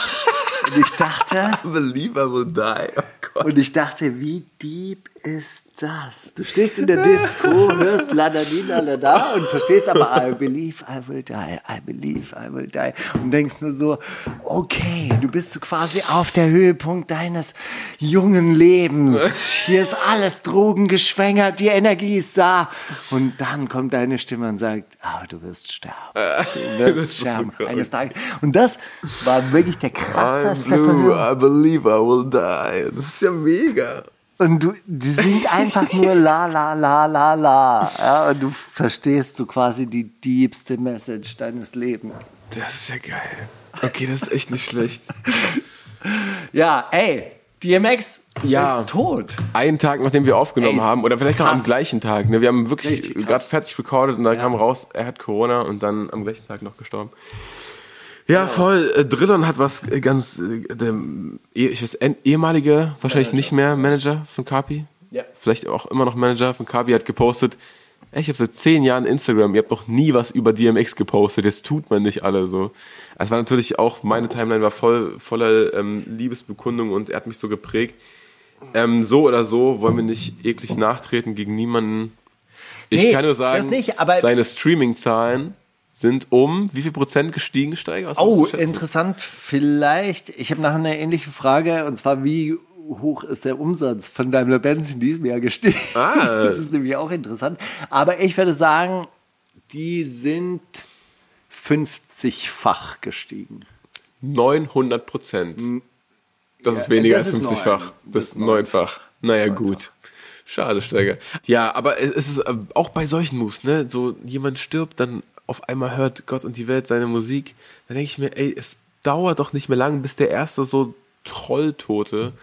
Und ich dachte, I believe I will die. Oh Gott. und ich dachte, wie deep ist das? Du stehst in der Disco, hörst la da la la da und verstehst aber I believe I will die, I believe I will die und denkst nur so, okay, du bist so quasi auf der Höhepunkt deines jungen Lebens. Hier ist alles drogengeschwängert, die Energie ist da und dann kommt deine Stimme und sagt, aber du wirst sterben. Du Das wirst ist so sterben krass. eines Tages. Und das war wirklich der I'm krasseste blue, Verhör. I believe I will die. Das ist ja mega. Und du, die singt einfach nur la la la la la. Ja, und du verstehst so quasi die diebste Message deines Lebens. Das ist ja geil. Okay, das ist echt nicht schlecht. Ja, ey, DMX Ja. ist tot. Einen Tag, nachdem wir aufgenommen Ey, haben, oder vielleicht auch am krass. gleichen Tag. Ne? Wir haben wirklich krass. gerade fertig recorded und dann kam raus, er hat Corona und dann am gleichen Tag noch gestorben. Ja, voll. Äh, Drillon hat was äh, ganz, äh, der, eh- ich weiß, en- ehemalige, wahrscheinlich nicht mehr Manager von Kapi. Ja. Vielleicht auch immer noch Manager von Kapi hat gepostet, ey, ich habe seit zehn Jahren Instagram, ihr habt noch nie was über DMX gepostet, jetzt tut man nicht alle so. Es war natürlich auch, meine Timeline war voll voller ähm, Liebesbekundung und er hat mich so geprägt. ähm, so oder so wollen wir nicht eklig nachtreten gegen niemanden. Ich Nee, kann nur sagen, nicht, seine Streaming-Zahlen sind um wie viel Prozent gestiegen, Steiger? Oh, interessant. Vielleicht, ich habe nachher eine ähnliche Frage, und zwar, wie hoch ist der Umsatz von Daimler Benz in diesem Jahr gestiegen? Ah. Das ist nämlich auch interessant. Aber ich würde sagen, die sind 50-fach gestiegen. 900 Prozent. Das ist weniger das als ist 50-fach. neun. Das ist neunfach. Naja, gut. Schade, Steiger. Ja, aber es es ist äh, auch bei solchen Moves, ne? So jemand stirbt, dann auf einmal hört Gott und die Welt seine Musik. Dann denke ich mir, ey, es dauert doch nicht mehr lang, bis der erste so Trolltote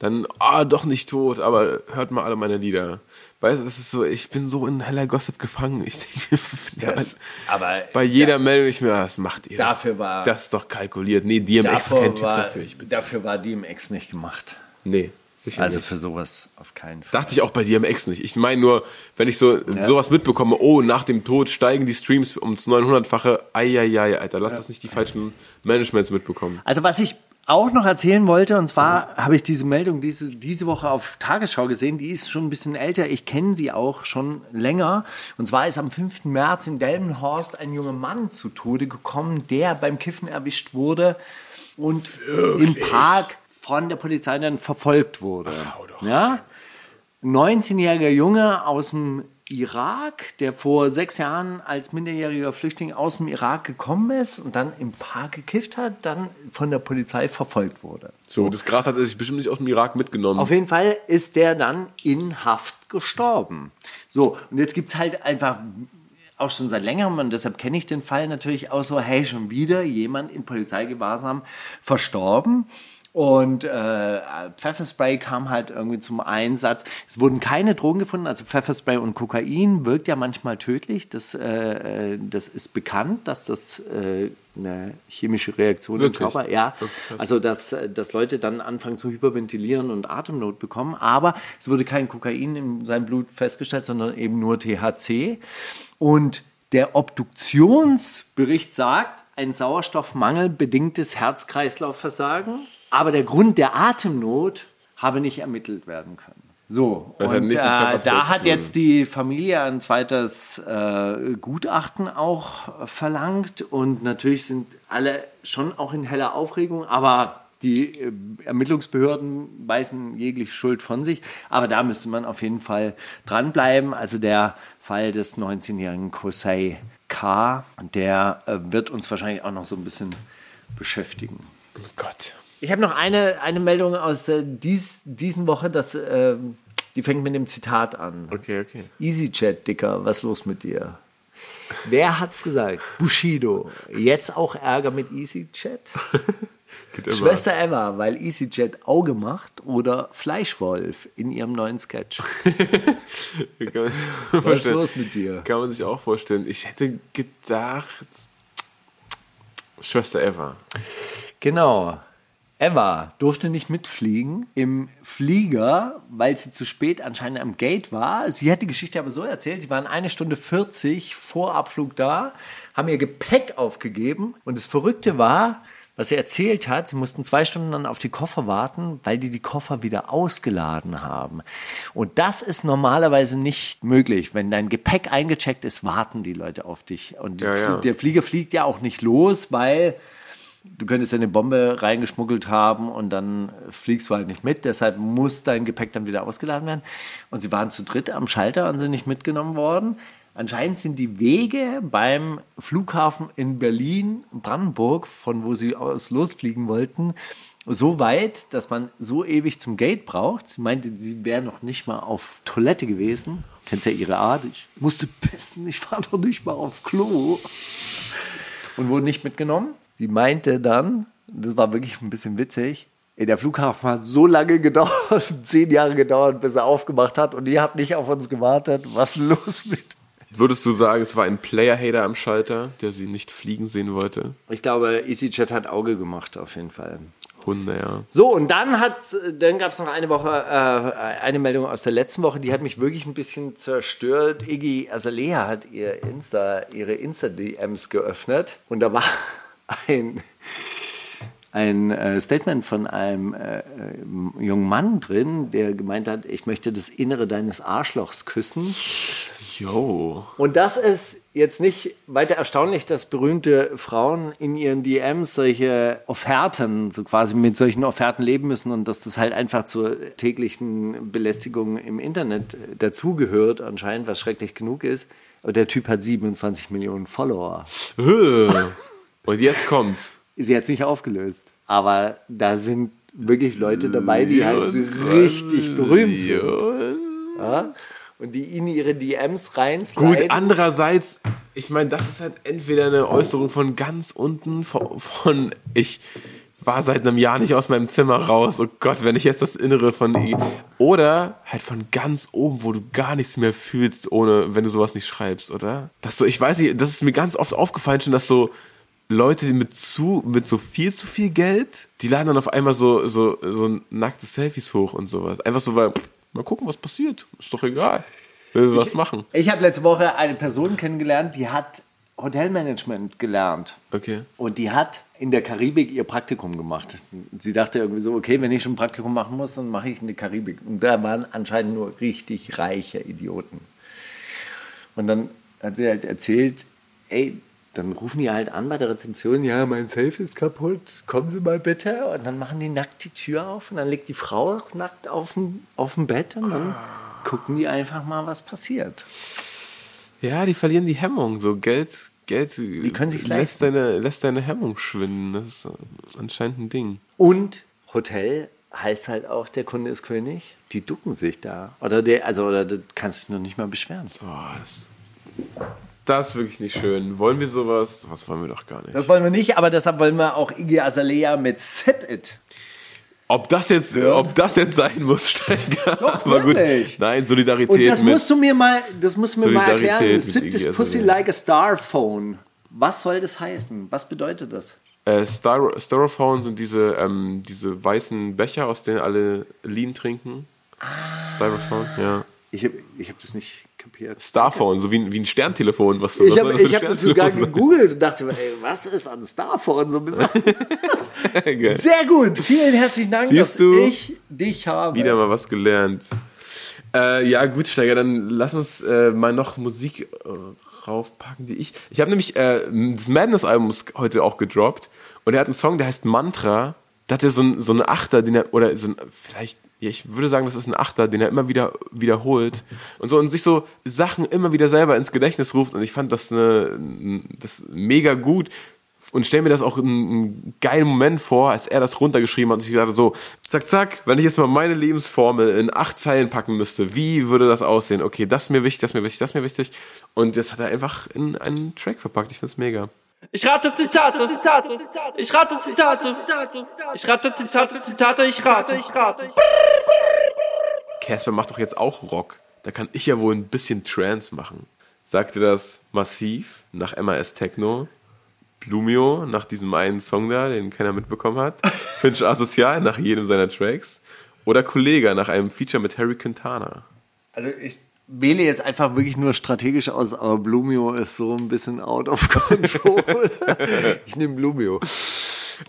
dann, ah, doch nicht tot, aber hört mal alle meine Lieder. Weißt du, das ist so, ich bin so in heller Gossip gefangen. Ich denke mir, aber bei jeder Meldung ich mir, das macht ihr. Dafür war- Das ist doch kalkuliert. Nee, DMX ist kein Typ war, dafür. Ich bin, dafür war DMX nicht gemacht. nee, sicher Also nicht. für sowas auf keinen Fall. Dachte ich auch bei DMX nicht. Ich meine nur, wenn ich so sowas mitbekomme, oh, nach dem Tod steigen die Streams ums 900-fache, eieiei, Alter, lass das nicht die falschen Managements mitbekommen. Also was ich auch noch erzählen wollte, und zwar habe ich diese Meldung diese, diese Woche auf Tagesschau gesehen, die ist schon ein bisschen älter, ich kenne sie auch schon länger. Und zwar ist am 5. März in Delmenhorst ein junger Mann zu Tode gekommen, der beim Kiffen erwischt wurde und im Park von der Polizei dann verfolgt wurde. Ja? 19-jähriger Junge aus dem Irak, der vor sechs Jahren als minderjähriger Flüchtling aus dem Irak gekommen ist und dann im Park gekifft hat, dann von der Polizei verfolgt wurde. So, das Gras hat er sich bestimmt nicht aus dem Irak mitgenommen. Auf jeden Fall ist der dann in Haft gestorben. So, und jetzt gibt es halt einfach auch schon seit längerem, und deshalb kenne ich den Fall natürlich auch so, hey, schon wieder jemand in Polizeigewahrsam verstorben. Und äh, Pfefferspray kam halt irgendwie zum Einsatz. Es wurden keine Drogen gefunden, also Pfefferspray und Kokain wirkt ja manchmal tödlich. Das, äh, äh, das ist bekannt, dass das äh, eine chemische Reaktion Wirklich? im Körper, ja, also dass, dass Leute dann anfangen zu hyperventilieren und Atemnot bekommen. Aber es wurde kein Kokain in seinem Blut festgestellt, sondern eben nur THC. Und der Obduktionsbericht sagt, ein Sauerstoffmangel bedingtes Herz-Kreislauf-Versagen. Aber der Grund der Atemnot habe nicht ermittelt werden können. So, hat und äh, da hat jetzt die Familie ein zweites äh, Gutachten auch äh, verlangt und natürlich sind alle schon auch in heller Aufregung, aber die äh, Ermittlungsbehörden weisen jeglich Schuld von sich. Aber da müsste man auf jeden Fall dranbleiben. Also der Fall des 19-jährigen Kosei K., der äh, wird uns wahrscheinlich auch noch so ein bisschen beschäftigen. Gott. Ich habe noch eine, eine Meldung aus äh, dies, diesen Woche, das, ähm, die fängt mit dem Zitat an. Okay, okay. EasyChat, Dicker, was los mit dir? Wer hat's gesagt? Bushido. Jetzt auch Ärger mit EasyChat? Schwester Emma, weil EasyChat Auge macht oder Fleischwolf in ihrem neuen Sketch. Was ist los mit dir? Kann man sich auch vorstellen. Ich hätte gedacht, Schwester Eva. Genau. Eva durfte nicht mitfliegen im Flieger, weil sie zu spät anscheinend am Gate war. Sie hat die Geschichte aber so erzählt, sie waren eine Stunde 40 vor Abflug da, haben ihr Gepäck aufgegeben und das Verrückte war, was sie erzählt hat, sie mussten zwei Stunden dann auf die Koffer warten, weil die die Koffer wieder ausgeladen haben. Und das ist normalerweise nicht möglich. Wenn dein Gepäck eingecheckt ist, warten die Leute auf dich. Und Ja, ja. Der Flieger fliegt ja auch nicht los, weil du könntest ja eine Bombe reingeschmuggelt haben und dann fliegst du halt nicht mit. Deshalb muss dein Gepäck dann wieder ausgeladen werden. Und sie waren zu dritt am Schalter und sind nicht mitgenommen worden. Anscheinend sind die Wege beim Flughafen in Berlin, Brandenburg, von wo sie aus losfliegen wollten, so weit, dass man so ewig zum Gate braucht. Sie meinte, sie wäre noch nicht mal auf Toilette gewesen. Kennst ja ihre Art. Ich musste pissen, ich war noch nicht mal auf Klo und wurde nicht mitgenommen. Sie meinte dann, das war wirklich ein bisschen witzig, ey, der Flughafen hat so lange gedauert, zehn Jahre gedauert, bis er aufgemacht hat und ihr habt nicht auf uns gewartet. Was ist los mit? Würdest du sagen, es war ein Player-Hater am Schalter, der sie nicht fliegen sehen wollte? Ich glaube, EasyJet hat Auge gemacht, auf jeden Fall. Hunde, ja. So, und dann hat, dann gab es noch eine Woche, äh, eine Meldung aus der letzten Woche, die hat mich wirklich ein bisschen zerstört. Iggy Azalea hat ihr Insta, ihre Insta-DMs geöffnet und da war ein, ein äh, Statement von einem äh, äh, jungen Mann drin, der gemeint hat, ich möchte das Innere deines Arschlochs küssen. Yo. Und das ist jetzt nicht weiter erstaunlich, dass berühmte Frauen in ihren DMs solche Offerten, so quasi mit solchen Offerten leben müssen und dass das halt einfach zur täglichen Belästigung im Internet dazugehört, anscheinend, was schrecklich genug ist. Aber der Typ hat 27 Millionen Follower. Und jetzt kommt's. Ist jetzt nicht aufgelöst. Aber da sind wirklich Leute dabei, die halt richtig berühmt sind. Ja? Und die in ihre DMs reinsliden. Gut, andererseits, ich meine, das ist halt entweder eine Äußerung von ganz unten, von, von ich war seit einem Jahr nicht aus meinem Zimmer raus. Oh Gott, wenn ich jetzt das Innere von oder halt von ganz oben, wo du gar nichts mehr fühlst, ohne wenn du sowas nicht schreibst, oder? Das so, ich weiß nicht, das ist mir ganz oft aufgefallen schon, dass so Leute, die mit zu mit so viel zu viel Geld, die laden dann auf einmal so so so nackte Selfies hoch und sowas. Einfach so, weil mal gucken, was passiert. Ist doch egal. Will wir was machen. Ich habe letzte Woche eine Person kennengelernt, die hat Hotelmanagement gelernt. Okay. Und die hat in der Karibik ihr Praktikum gemacht. Sie dachte irgendwie so, okay, wenn ich schon ein Praktikum machen muss, dann mache ich in die Karibik. Und da waren anscheinend nur richtig reiche Idioten. Und dann hat sie halt erzählt, ey, dann rufen die halt an bei der Rezeption, ja, mein Safe ist kaputt, kommen Sie mal bitte. Und dann machen die nackt die Tür auf und dann liegt die Frau nackt auf dem, auf dem Bett und dann gucken die einfach mal, was passiert. Ja, die verlieren die Hemmung. So Geld, Geld Die können sich's lässt deine, lässt deine Hemmung schwinden. Das ist anscheinend ein Ding. Und Hotel heißt halt auch, der Kunde ist König. Die ducken sich da. Oder der, also, oder du kannst dich noch nicht mal beschweren. Boah, das, das ist wirklich nicht schön. Wollen wir sowas? Was wollen wir doch gar nicht. Das wollen wir nicht, aber deshalb wollen wir auch Iggy Azalea mit Sip It. ob das jetzt, ob das jetzt sein muss, Steiger. Doch, Aber gut. Nein, Solidarität Und das musst du mir mal, das musst du mir mal erklären. Iggy this pussy like a star phone. Was soll das heißen? Was bedeutet das? Äh, Styro Styrofoam sind diese, ähm, diese weißen Becher, aus denen alle Lean trinken. Ah. Styrofoam, ja. Ich habe ich hab das nicht kapiert. Starphone, so wie, ein- wie ein Sterntelefon. Was, Ich was soll habe ich hab das sogar gegoogelt und dachte, ey, was ist an Starphone so besonders? Sehr gut. Vielen herzlichen Dank, Siehst dass du? ich dich habe. Wieder mal was gelernt. Äh, ja, gut, Steiger, dann lass uns äh, mal noch Musik äh, raufpacken, die ich. Ich habe nämlich äh, das Madness-Album heute auch gedroppt und er hat einen Song, der heißt Mantra. Da hat er so, ein, so eine Achter, den er, oder so ein, vielleicht, ja, ich würde sagen, das ist ein Achter, den er immer wieder wiederholt und so und sich so Sachen immer wieder selber ins Gedächtnis ruft und ich fand das eine, das mega gut und stell mir das auch einen, einen geilen Moment vor, als er das runtergeschrieben hat und ich dachte so, zack, zack, wenn ich jetzt mal meine Lebensformel in acht Zeilen packen müsste, wie würde das aussehen? Okay, das ist mir wichtig, das ist mir wichtig, das ist mir wichtig. Und das hat er einfach in einen Track verpackt. Ich find's mega. Ich rate Zitate, Zitate, ich rate Zitate, ich rate Zitate, Zitate, ich rate, ich rate. Casper macht doch jetzt auch Rock. Da kann ich ja wohl ein bisschen Trance machen. Sagte das Massiv nach MAS Techno, Blumio nach diesem einen Song da, den keiner mitbekommen hat, Finch Asozial nach jedem seiner Tracks oder Kollega nach einem Feature mit Harry Quintana. Also ich wähle jetzt einfach wirklich nur strategisch aus, aber Blumio ist so ein bisschen out of control. ich nehme Blumio.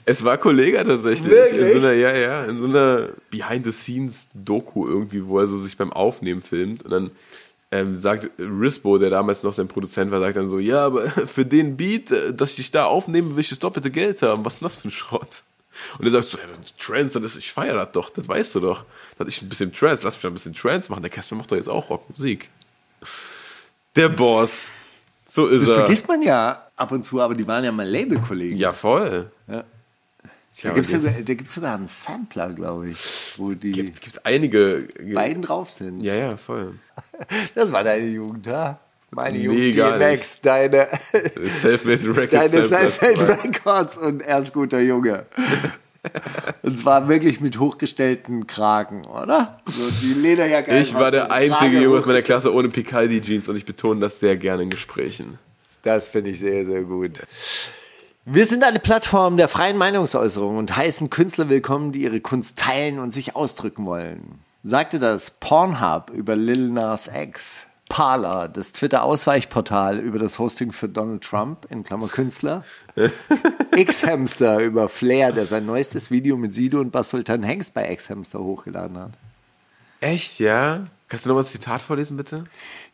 Es war Kollega tatsächlich. Wirklich? In so einer, ja, ja, in so einer Behind-the-Scenes-Doku irgendwie, wo er so sich beim Aufnehmen filmt und dann ähm, sagt Rispo, der damals noch sein Produzent war, sagt dann so, ja, aber für den Beat, äh, dass ich dich da aufnehme, will ich das doppelte Geld haben. Was ist denn das für ein Schrott? Und er sagt so, ja, das ist Trance, dann ist, ich feiere das doch, das weißt du doch. Dass ich ein bisschen Trance, lass mich ein bisschen Trance machen. Der Casper macht doch jetzt auch Rockmusik. Der Boss. So ist Das er. vergisst man ja ab und zu, aber die waren ja mal Labelkollegen. Ja, voll. Ja. Tja, Da gibt es sogar, sogar einen Sampler, glaube ich, wo die gibt, gibt einige. beiden drauf sind. Ja, ja, voll. Das war deine Jugend, ha? Meine Jugend, gar DMX, deine, Selfmade Records. deine Selfmade. Records und erst guter Junge. Und zwar wirklich mit hochgestellten Kragen, oder? So die Lederjacke. Ich war der einzige Junge aus meiner. Klasse ohne Picaldi-Jeans und ich betone das sehr gerne in Gesprächen. Das finde ich sehr, sehr gut. Wir sind eine Plattform der freien Meinungsäußerung und heißen Künstler willkommen, die ihre Kunst teilen und sich ausdrücken wollen. Sagte das Pornhub über Lil Nas X. Parler, das Twitter-Ausweichportal über das Hosting für Donald Trump, in Klammer Künstler. X-Hamster über Flair, der sein neuestes Video mit Sido und Basultan Hengst bei X-Hamster hochgeladen hat. Echt, ja? Kannst du noch mal das Zitat vorlesen, bitte?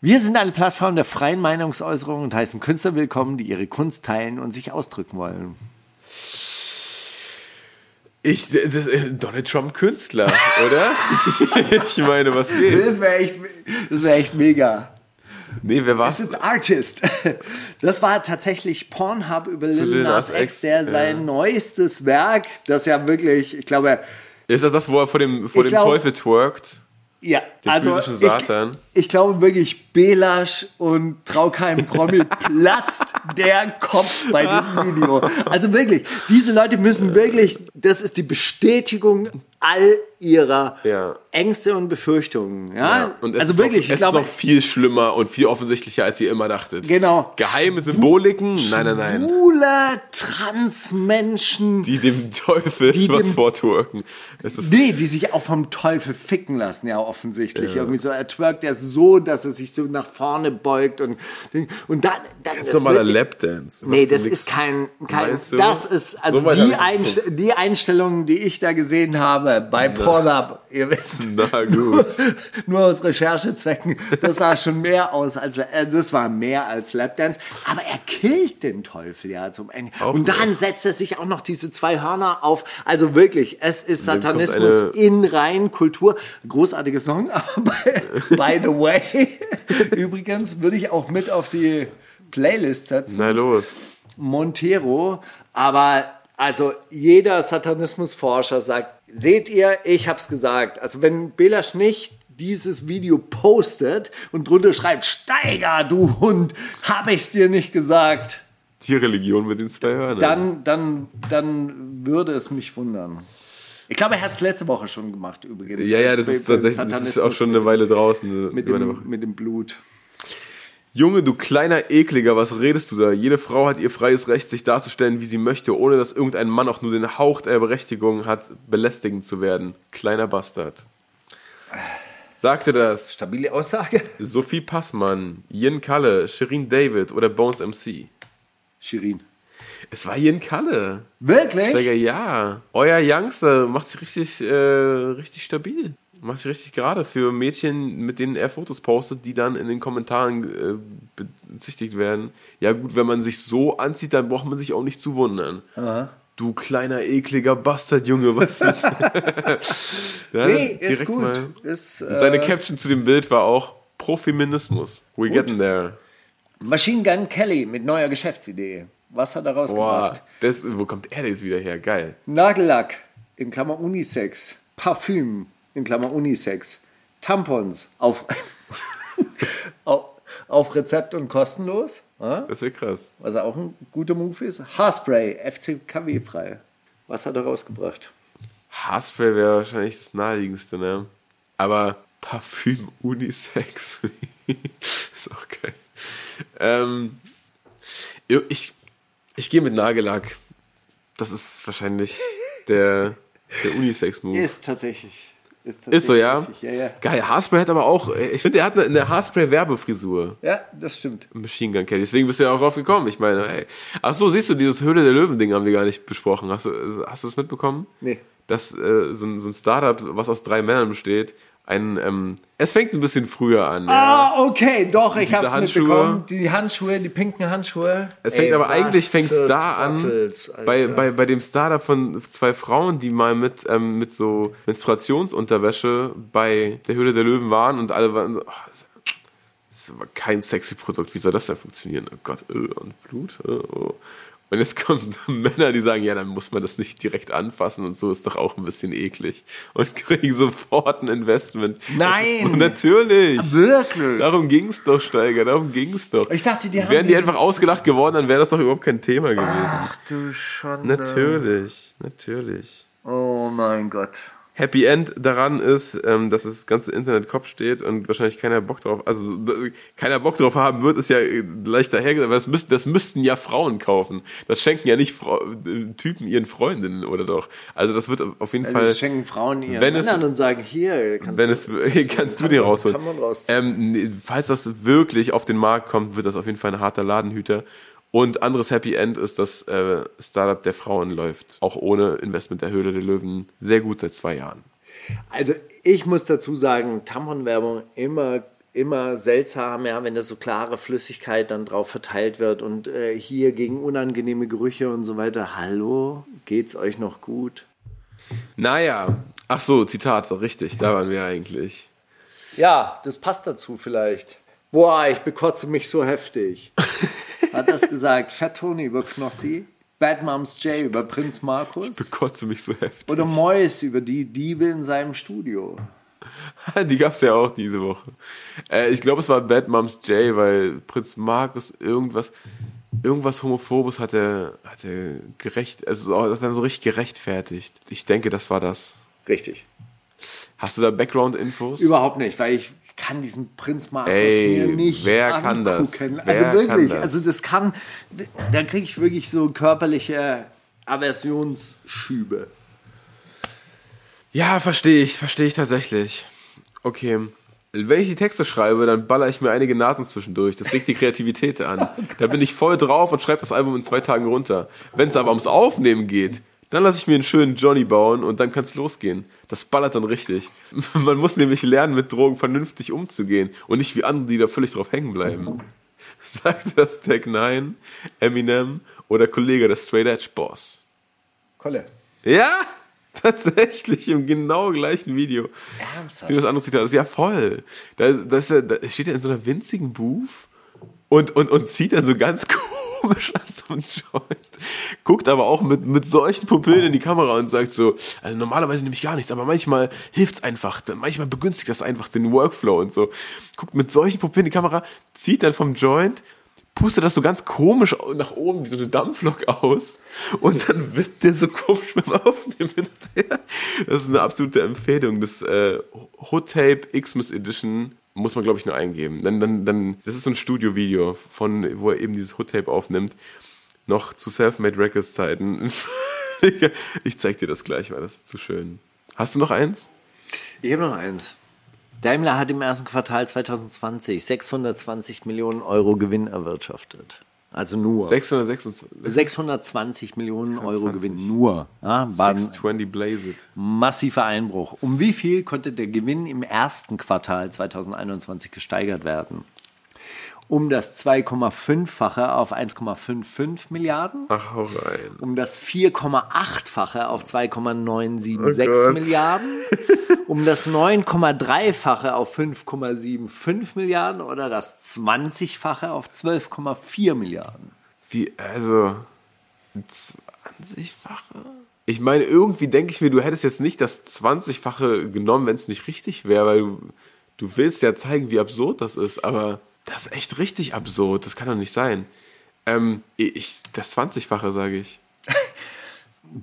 Wir sind eine Plattform der freien Meinungsäußerung und heißen Künstler willkommen, die ihre Kunst teilen und sich ausdrücken wollen. Ich, das, äh, Donald Trump Künstler, oder? ich meine, was geht? Das wäre echt, das wär echt mega. Nee, wer war's? Das ist Artist. Das war tatsächlich Pornhub über Lil Lil Nas X, der ja. sein neuestes Werk, das ja wirklich, ich glaube, Ist das das, wo er vor dem, vor dem glaub- Teufel twerkt? Ja, Der also ich, ich glaube wirklich, Belasch und Traukeim Promi platzt der Kopf bei diesem Video. Also wirklich, diese Leute müssen wirklich, das ist die Bestätigung all ihrer Ja. Ängste und Befürchtungen. Ja, Und es also ist wirklich, noch, ich es glaube, ist noch viel schlimmer und viel offensichtlicher, als ihr immer dachtet. Genau. Geheime Symboliken? Nein, nein, nein. schwule Transmenschen, Die dem Teufel Die was dem- vortwerken. Es nee, die sich auch vom Teufel ficken lassen, ja offensichtlich. Irgendwie so, er twerkt ja so, dass er sich so nach vorne beugt und, und dann, dann ganz normaler Lapdance. Nee, das ist kein, kein das ist, also So die, Einst die Einstellungen, die ich da gesehen habe bei Pornhub, ihr wisst, Na gut. nur aus Recherchezwecken, das sah schon mehr aus als, äh, das war mehr als Lapdance, aber er killt den Teufel ja zum Ende. Auch Und dann noch. setzt er sich auch noch diese zwei Hörner auf, also wirklich, es ist Satanismus in Reinkultur. Großartiger Song, aber by, by the way, übrigens würde ich auch mit auf die Playlist setzen. Na los. Montero, aber also jeder Satanismusforscher sagt, seht ihr, ich hab's gesagt. Also wenn Belasch nicht dieses Video postet und drunter schreibt, Steiger, du Hund, hab ich's dir nicht gesagt, Tierreligion mit den zwei Hörnern. dann, dann, dann würde es mich wundern. Ich glaube, er hat es letzte Woche schon gemacht, übrigens. ja, ja, das Für- ist tatsächlich das ist auch schon eine Weile draußen. mit dem, mit dem Blut. Junge, du kleiner Ekliger, was redest du da? Jede Frau hat ihr freies Recht, sich darzustellen, wie sie möchte, ohne dass irgendein Mann auch nur den Hauch der Berechtigung hat, belästigend zu werden. Kleiner Bastard. Sagte das Stabile Aussage. Sophie Passmann, Yin Kalle, Shirin David oder Bones MC? Shirin. Es war Yin Kalle. Wirklich? Steiger, ja. Euer Youngster macht sich richtig, äh, richtig stabil. Macht sich richtig gerade für Mädchen, mit denen er Fotos postet, die dann in den Kommentaren äh, bezichtigt werden. Ja gut, wenn man sich so anzieht, dann braucht man sich auch nicht zu wundern. Du kleiner, ekliger Bastard, Junge, was mit... ja, Nee, ist gut. mal. Ist, äh, Seine Caption zu dem Bild war auch Profeminismus. We getting there. Machine Gun Kelly mit neuer Geschäftsidee. Was hat er rausgebracht? wo kommt er denn jetzt wieder her? Geil. Nagellack in Klammer Unisex. Parfüm in Klammer Unisex. Tampons auf, auf, auf Rezept und kostenlos. Ja? Das wäre krass. Was auch ein guter Move ist. Haarspray, FCKW frei. Was hat er rausgebracht? Haarspray wäre wahrscheinlich das naheliegendste, ne? Aber Parfüm Unisex ist auch geil. Ähm, ich ich gehe mit Nagellack. Das ist wahrscheinlich der, der Unisex-Move. Ist tatsächlich. Ist, Ist so, ja? richtig. Ja, ja. Geil, Haarspray hat aber auch, ich finde, er hat eine, eine Haarspray-Werbefrisur. ja, das stimmt. Machine Gun Kelly. Deswegen bist du ja auch drauf gekommen. Ich meine, ey. Ach so, siehst du, dieses Höhle der Löwen-Ding haben wir gar nicht besprochen. Hast du, hast du das mitbekommen? Nee. Dass äh, so, ein- so ein Startup, was aus drei Männern besteht, ein, ähm, es fängt ein bisschen früher an. Ja. Ah, okay, doch, ich hab's Handschuhe. mitbekommen. Die Handschuhe, die pinken Handschuhe. Es fängt Ey, aber eigentlich fängt's für da an, Trottels, Alter. bei, bei, bei dem Startup von zwei Frauen, die mal mit, ähm, mit so Menstruationsunterwäsche bei der Höhle der Löwen waren und alle waren so, ach, das ist aber kein sexy Produkt, wie soll das denn funktionieren? Oh Gott, äh, und Blut? äh, Oh. Und jetzt kommen Männer, die sagen, ja, dann muss man das nicht direkt anfassen und so ist doch auch ein bisschen eklig. Und kriegen sofort ein Investment. Nein! So, natürlich! Wirklich? Darum ging's doch, Steiger, darum ging's doch. Ich dachte, die haben Wären die einfach ausgelacht geworden, dann wäre das doch überhaupt kein Thema gewesen. Ach du Schande. Natürlich, natürlich. Oh mein Gott. Happy End daran ist, ähm, dass das ganze Internet Kopf steht und wahrscheinlich keiner Bock drauf, also keiner Bock drauf haben wird, ist ja leicht dahergesagt, aber das, müssten, das müssten ja Frauen kaufen. Das schenken ja nicht Frau, äh, Typen ihren Freundinnen, oder doch? Also das wird auf jeden Also Fall. das schenken Frauen ihren wenn es- Männern und sagen, hier, kannst wenn du, es, kannst du dir rausholen. Ähm, falls das wirklich auf den Markt kommt, wird das auf jeden Fall ein harter Ladenhüter. Und anderes Happy End ist, dass äh, Startup der Frauen läuft, auch ohne Investment der Höhle der Löwen, sehr gut seit zwei Jahren. Also ich muss dazu sagen, Tamponwerbung immer immer seltsam, ja, wenn da so klare Flüssigkeit dann drauf verteilt wird und äh, hier gegen unangenehme Gerüche und so weiter. Hallo, geht's euch noch gut? Naja, ach so, Zitat, richtig, da waren wir eigentlich. Ja, das passt dazu vielleicht. Boah, ich bekotze mich so heftig. Hat das gesagt Fat Tony über Knossi? Bad Moms J über Prinz Markus? Bekotze mich so heftig. Oder Mois über die Diebe in seinem Studio? Die gab's ja auch diese Woche. Äh, ich glaube, es war Bad Moms J, weil Prinz Markus irgendwas, irgendwas Homophobes hat er, hat er gerecht, also das hat er so richtig gerechtfertigt. Ich denke, das war das. Richtig. Hast du da Background-Infos? Überhaupt nicht, weil ich kann diesen Prinz Markus Ey, mir nicht wer angucken. kann das? Also Wer wirklich, kann das? also das kann, da kriege ich wirklich so körperliche Aversionsschübe. Ja, verstehe ich, verstehe ich tatsächlich. Okay. Wenn ich die Texte schreibe, dann baller ich mir einige Nasen zwischendurch. Das regt die Kreativität an. Da bin ich voll drauf und schreibe das Album in zwei Tagen runter. Wenn es aber ums Aufnehmen geht, dann lasse ich mir einen schönen Johnny bauen und dann kann es losgehen. Das ballert dann richtig. Man muss nämlich lernen, mit Drogen vernünftig umzugehen und nicht wie andere, die da völlig drauf hängen bleiben. Sagt das Tech 9, Eminem oder Kollege der Straight Edge Boss? Kolle. Ja, tatsächlich im genau gleichen Video. Ernsthaft? Das andere Zitat ist ja voll. Da, da, ist da steht er in so einer winzigen Booth und, und, und zieht dann so ganz komisch an so einem Joint. Guckt aber auch mit, mit solchen Pupillen in die Kamera und sagt so, also normalerweise nehme ich gar nichts, aber manchmal hilft's einfach. Manchmal begünstigt das einfach den Workflow und so. Guckt mit solchen Pupillen in die Kamera, zieht dann vom Joint, pustet das so ganz komisch nach oben wie so eine Dampflok aus und dann wippt der so komisch beim Aufnehmen hin und her. Das ist eine absolute Empfehlung. Das äh, Hot Tape Xmas Edition muss man, glaube ich, nur eingeben. Dann, dann, dann, das ist so ein Studio-Video, von, wo er eben dieses Hot Tape aufnimmt. Noch zu Selfmade Records Zeiten. ich zeig dir das gleich, weil das ist zu schön. Hast du noch eins? Ich habe noch eins. Daimler hat im ersten Quartal 2020 620 Millionen Euro Gewinn erwirtschaftet. Also nur. 626. 620 Millionen Euro 620. Gewinn nur. Ja, war ein 620 Blaze It. massiver Einbruch. Um wie viel konnte der Gewinn im ersten Quartal 2021 gesteigert werden? Um das 2,5-fache auf 1,55 Milliarden. Ach, hau rein. Um das 4,8-fache auf 2,976 Oh. Milliarden. Um das 9,3-fache auf 5,75 Milliarden oder das 20-fache auf 12,4 Milliarden. Wie, also, ein 20-fache? Ich meine, irgendwie denke ich mir, du hättest jetzt nicht das 20-fache genommen, wenn es nicht richtig wäre, weil du, du willst ja zeigen, wie absurd das ist, aber das ist echt richtig absurd, das kann doch nicht sein. Ähm, ich, das 20-fache, sage ich.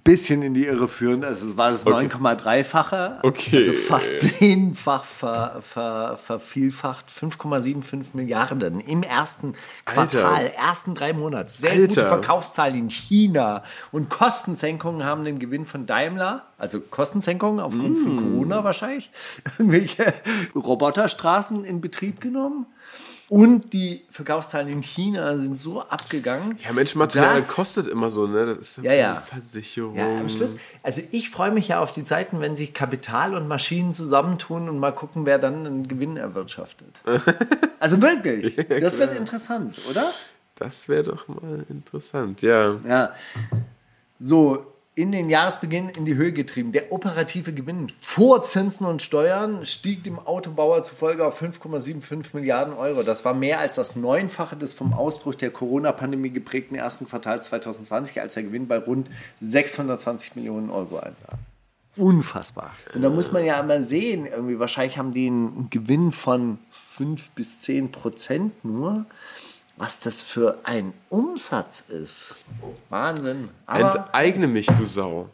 bisschen in die Irre führen. Also es war das Okay. 9,3-fache. Okay. Also fast zehnfach ver, ver, vervielfacht. 5,75 Milliarden im ersten Alter. Quartal, ersten drei Monate. Sehr Alter. gute Verkaufszahlen in China. Und Kostensenkungen haben den Gewinn von Daimler, also Kostensenkungen aufgrund von Mm. Corona wahrscheinlich, irgendwelche Roboterstraßen in Betrieb genommen. Und die Verkaufszahlen in China sind so abgegangen. Ja, Menschenmaterial dass- kostet immer so, ne? Das ist Ja, ja. Versicherung. Ja, am Schluss. Also ich freue mich ja auf die Zeiten, wenn sich Kapital und Maschinen zusammentun und mal gucken, wer dann einen Gewinn erwirtschaftet. Also wirklich. Das wird interessant, oder? Das wäre doch mal interessant, ja. Ja. So, in den Jahresbeginn in die Höhe getrieben. Der operative Gewinn vor Zinsen und Steuern stieg dem Autobauer zufolge auf 5,75 Milliarden Euro. Das war mehr als das Neunfache des vom Ausbruch der Corona-Pandemie geprägten ersten Quartals 2020, als der Gewinn bei rund 620 Millionen Euro einwar. Unfassbar. Und da muss man ja mal sehen, irgendwie wahrscheinlich haben die einen Gewinn von 5 bis 10 Prozent nur. Was das für ein Umsatz ist. Wahnsinn. Aber Enteigne mich, du Sau.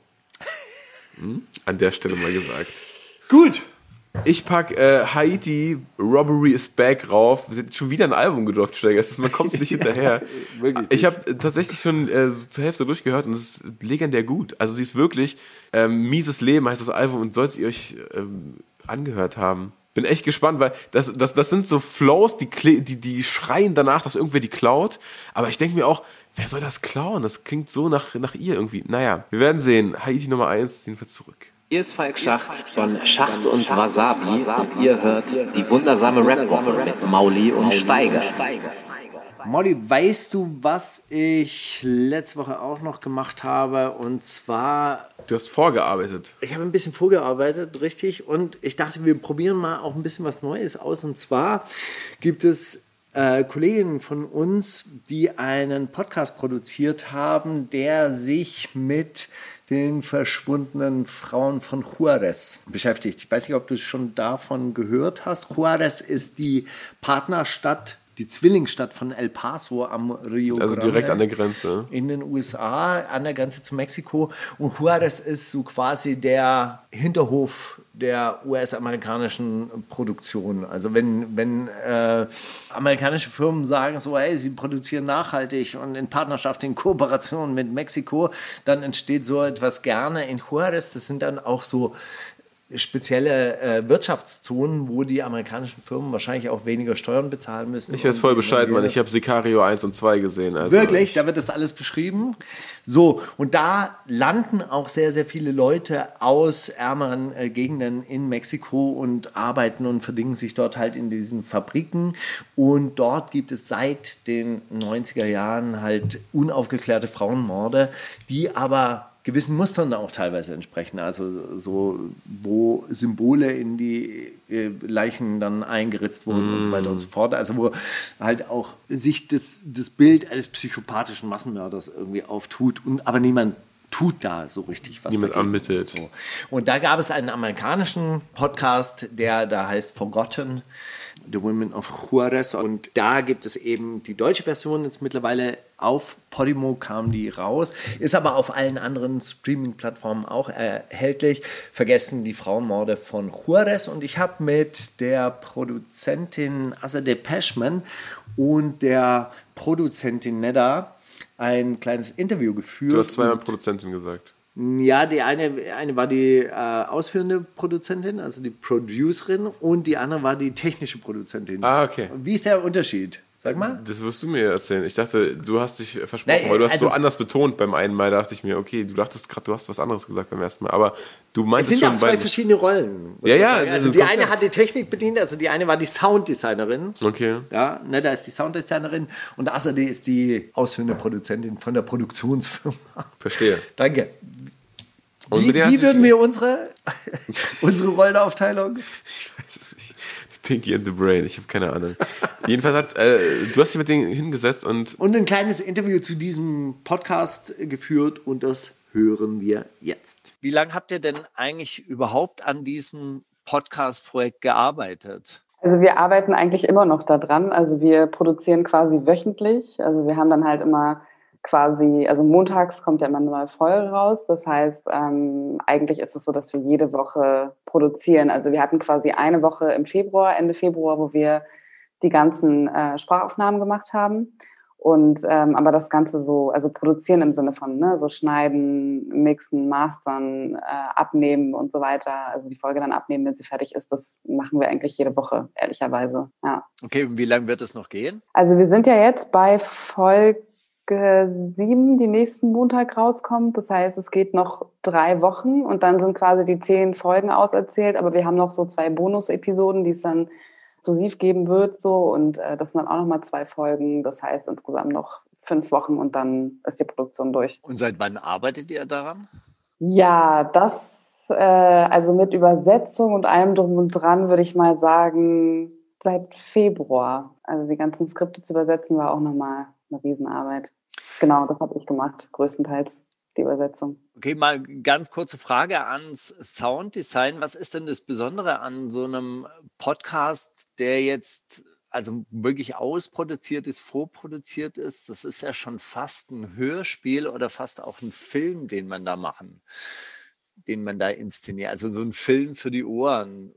An der Stelle mal gesagt. Gut. Ich pack äh, Haiti Robbery is Back rauf. Sie hat schon wieder ein Album gedroppt, Steiger. Man kommt nicht hinterher. Ich habe tatsächlich schon äh, so zur Hälfte durchgehört und es ist legendär gut. Also sie ist wirklich ähm, Mieses Leben heißt das Album und solltet ihr euch ähm, angehört haben. Bin echt gespannt, weil das, das, das sind so Flows, die, die, die schreien danach, dass irgendwer die klaut. Aber ich denke mir auch, wer soll das klauen? Das klingt so nach, nach ihr irgendwie. Naja, wir werden sehen. Haiti Nummer 1, jedenfalls zurück. Hier ist Falk Schacht von Schacht und Wasabi und ihr hört die wundersame Rap-Woche mit Mauli und Steiger. Molly, weißt du, was ich letzte Woche auch noch gemacht habe? Und zwar, Du hast vorgearbeitet. ich habe ein bisschen vorgearbeitet, richtig. Und ich dachte, wir probieren mal auch ein bisschen was Neues aus. Und zwar gibt es äh, Kolleginnen von uns, die einen Podcast produziert haben, der sich mit den verschwundenen Frauen von Juarez beschäftigt. Ich weiß nicht, ob du schon davon gehört hast. Juarez ist die Partnerstadt, die Zwillingsstadt von El Paso am Rio Also Grande direkt an der Grenze. in den USA an der Grenze zu Mexiko. Und Juarez ist so quasi der Hinterhof der US-amerikanischen Produktion. Also wenn, wenn äh, amerikanische Firmen sagen so, hey, sie produzieren nachhaltig und in Partnerschaft, in Kooperation mit Mexiko, dann entsteht so etwas gerne in Juarez. Das sind dann auch so spezielle äh, Wirtschaftszonen, wo die amerikanischen Firmen wahrscheinlich auch weniger Steuern bezahlen müssen. Ich weiß voll Bescheid, Mann. Ich habe Sicario 1 und 2 gesehen. Also Wirklich, da wird das alles beschrieben. So, und da landen auch sehr, sehr viele Leute aus ärmeren äh, Gegenden in Mexiko und arbeiten und verdingen sich dort halt in diesen Fabriken. Und dort gibt es seit den 90er Jahren halt unaufgeklärte Frauenmorde, die aber gewissen Mustern auch teilweise entsprechen. Also so, wo Symbole in die äh, Leichen dann eingeritzt wurden und so weiter und so fort. Also wo halt auch sich das, das Bild eines psychopathischen Massenmörders irgendwie auftut und aber niemand tut da so richtig was. Niemand ermittelt. So. Und da gab es einen amerikanischen Podcast, der da heißt Forgotten, The Women of Juarez. Und da gibt es eben die deutsche Version jetzt mittlerweile auf Podimo kam die raus, ist aber auf allen anderen Streaming-Plattformen auch erhältlich. Vergessen die Frauenmorde von Juarez. Und ich habe mit der Produzentin Azadeh Peschman und der Produzentin Nedda ein kleines Interview geführt. Du hast zweimal Produzentin gesagt. Ja, die eine, eine war die äh, ausführende Produzentin, also die Producerin, und die andere war die technische Produzentin. Ah, okay. Wie ist der Unterschied? Sag mal. Das wirst du mir erzählen. Ich dachte, du hast dich versprochen, Nein, weil du hast also- so anders betont beim einen Mal. Da dachte ich mir, okay, du dachtest gerade, du hast was anderes gesagt beim ersten Mal. Aber du Es meintest sind schon auch zwei verschiedene Rollen. Ja, ja, Also die eine hat die Technik bedient, also die eine war die Sounddesignerin. Okay. Ja, ne, da ist die Sounddesignerin und Azadeh ist die ausführende Produzentin von der Produktionsfirma. Verstehe. Danke. Und Wie, wie würden wir unsere, unsere Rollenaufteilung? Pinky and the Brain, ich habe keine Ahnung. Jedenfalls hat, äh, du hast dich mit denen hingesetzt und und ein kleines Interview zu diesem Podcast geführt und das hören wir jetzt. Wie lange habt ihr denn eigentlich überhaupt an diesem Podcast-Projekt gearbeitet? Also wir arbeiten eigentlich immer noch daran. Also wir produzieren quasi wöchentlich. Also wir haben dann halt immer quasi, also montags kommt ja immer eine neue Folge raus. Das heißt, ähm, eigentlich ist es so, dass wir jede Woche produzieren. Also wir hatten quasi eine Woche im Februar, Ende Februar, wo wir die ganzen äh, Sprachaufnahmen gemacht haben. Und ähm, aber das Ganze so, also produzieren im Sinne von, ne, so schneiden, mixen, mastern, äh, abnehmen und so weiter. Also die Folge dann abnehmen, wenn sie fertig ist, das machen wir eigentlich jede Woche, ehrlicherweise. Ja. Okay, und wie lange wird es noch gehen? Also wir sind ja jetzt bei Folge sieben, die nächsten Montag rauskommt. Das heißt, es geht noch drei Wochen und dann sind quasi die zehn Folgen auserzählt. Aber wir haben noch so zwei Bonus-Episoden, die es dann exklusiv geben wird. So und äh, das sind dann auch noch mal zwei Folgen. Das heißt insgesamt noch fünf Wochen und dann ist die Produktion durch. Und seit wann arbeitet ihr daran? Ja, das, äh, also mit Übersetzung und allem drum und dran würde ich mal sagen, seit Februar. Also die ganzen Skripte zu übersetzen war auch nochmal eine Riesenarbeit. Genau, das habe ich gemacht, größtenteils die Übersetzung. Okay, mal ganz kurze Frage ans Sounddesign. Was ist denn das Besondere an so einem Podcast, der jetzt also wirklich ausproduziert ist, vorproduziert ist? Das ist ja schon fast ein Hörspiel oder fast auch ein Film, den man da machen den man da inszeniert. Also so ein Film für die Ohren.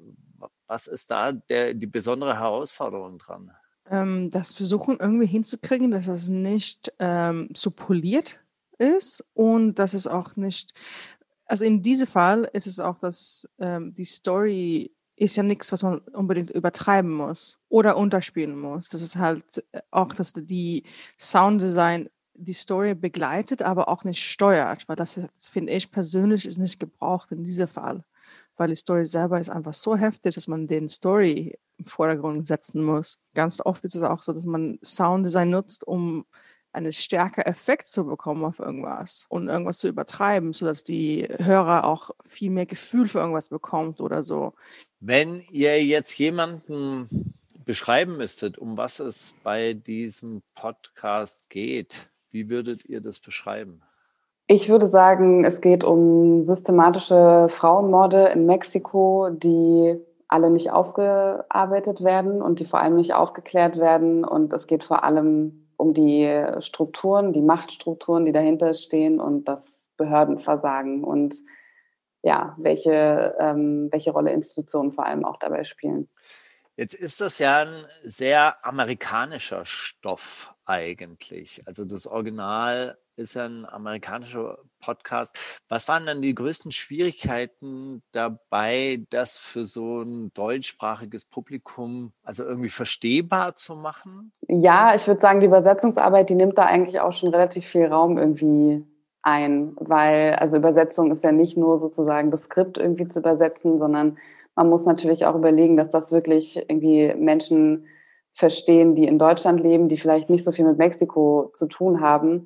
Was ist da der, die besondere Herausforderung dran? Ähm, das Versuchen irgendwie hinzukriegen, dass es nicht ähm, so poliert ist und dass es auch nicht, also in diesem Fall ist es auch, dass ähm, die Story ist ja nichts, was man unbedingt übertreiben muss oder unterspielen muss. Das ist halt äh, auch, dass die Sounddesign die Story begleitet, aber auch nicht steuert, weil das finde ich persönlich ist nicht gebraucht in diesem Fall, weil die Story selber ist einfach so heftig, dass man den Story im Vordergrund setzen muss. Ganz oft ist es auch so, dass man Sounddesign nutzt, um einen stärker Effekt zu bekommen auf irgendwas und irgendwas zu übertreiben, sodass die Hörer auch viel mehr Gefühl für irgendwas bekommt oder so. Wenn ihr jetzt jemanden beschreiben müsstet, um was es bei diesem Podcast geht, wie würdet ihr das beschreiben? Ich würde sagen, es geht um systematische Frauenmorde in Mexiko, die alle nicht aufgearbeitet werden und die vor allem nicht aufgeklärt werden. Und es geht vor allem um die Strukturen, die Machtstrukturen, die dahinter stehen und das Behördenversagen und ja, welche, ähm, welche Rolle Institutionen vor allem auch dabei spielen. Jetzt ist das ja ein sehr amerikanischer Stoff eigentlich. Also das Original ist ja ein amerikanischer Podcast. Was waren dann die größten Schwierigkeiten dabei, das für so ein deutschsprachiges Publikum also irgendwie verstehbar zu machen? Ja, ich würde sagen, die Übersetzungsarbeit, die nimmt da eigentlich auch schon relativ viel Raum irgendwie ein, weil also Übersetzung ist ja nicht nur sozusagen das Skript irgendwie zu übersetzen, sondern man muss natürlich auch überlegen, dass das wirklich irgendwie Menschen verstehen, die in Deutschland leben, die vielleicht nicht so viel mit Mexiko zu tun haben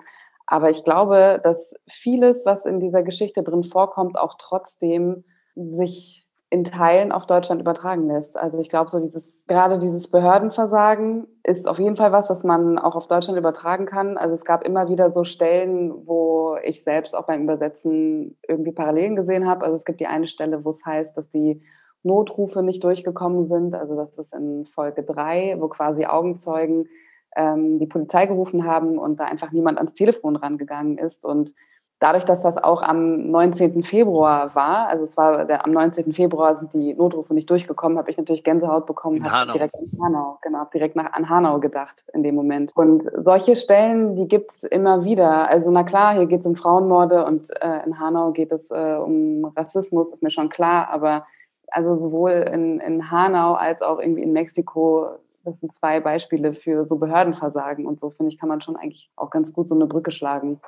aber ich glaube, dass vieles, was in dieser Geschichte drin vorkommt, auch trotzdem sich in Teilen auf Deutschland übertragen lässt. Also ich glaube, so dieses, gerade dieses Behördenversagen ist auf jeden Fall was, was man auch auf Deutschland übertragen kann. Also es gab immer wieder so Stellen, wo ich selbst auch beim Übersetzen irgendwie Parallelen gesehen habe. Also es gibt die eine Stelle, wo es heißt, dass die Notrufe nicht durchgekommen sind. Also das ist in Folge drei, wo quasi Augenzeugen ähm, die Polizei gerufen haben und da einfach niemand ans Telefon rangegangen ist. Und dadurch, dass das auch am 19. Februar war, also es war der, am 19. Februar sind die Notrufe nicht durchgekommen, habe ich natürlich Gänsehaut bekommen, habe direkt an Hanau, genau, direkt nach an Hanau gedacht in dem Moment. Und solche Stellen, die gibt's immer wieder. Also na klar, hier geht es um Frauenmorde und äh, in Hanau geht es äh, um Rassismus, ist mir schon klar, aber also sowohl in, in Hanau als auch irgendwie in Mexiko das sind zwei Beispiele für so Behördenversagen und so, finde ich, kann man schon eigentlich auch ganz gut so eine Brücke schlagen.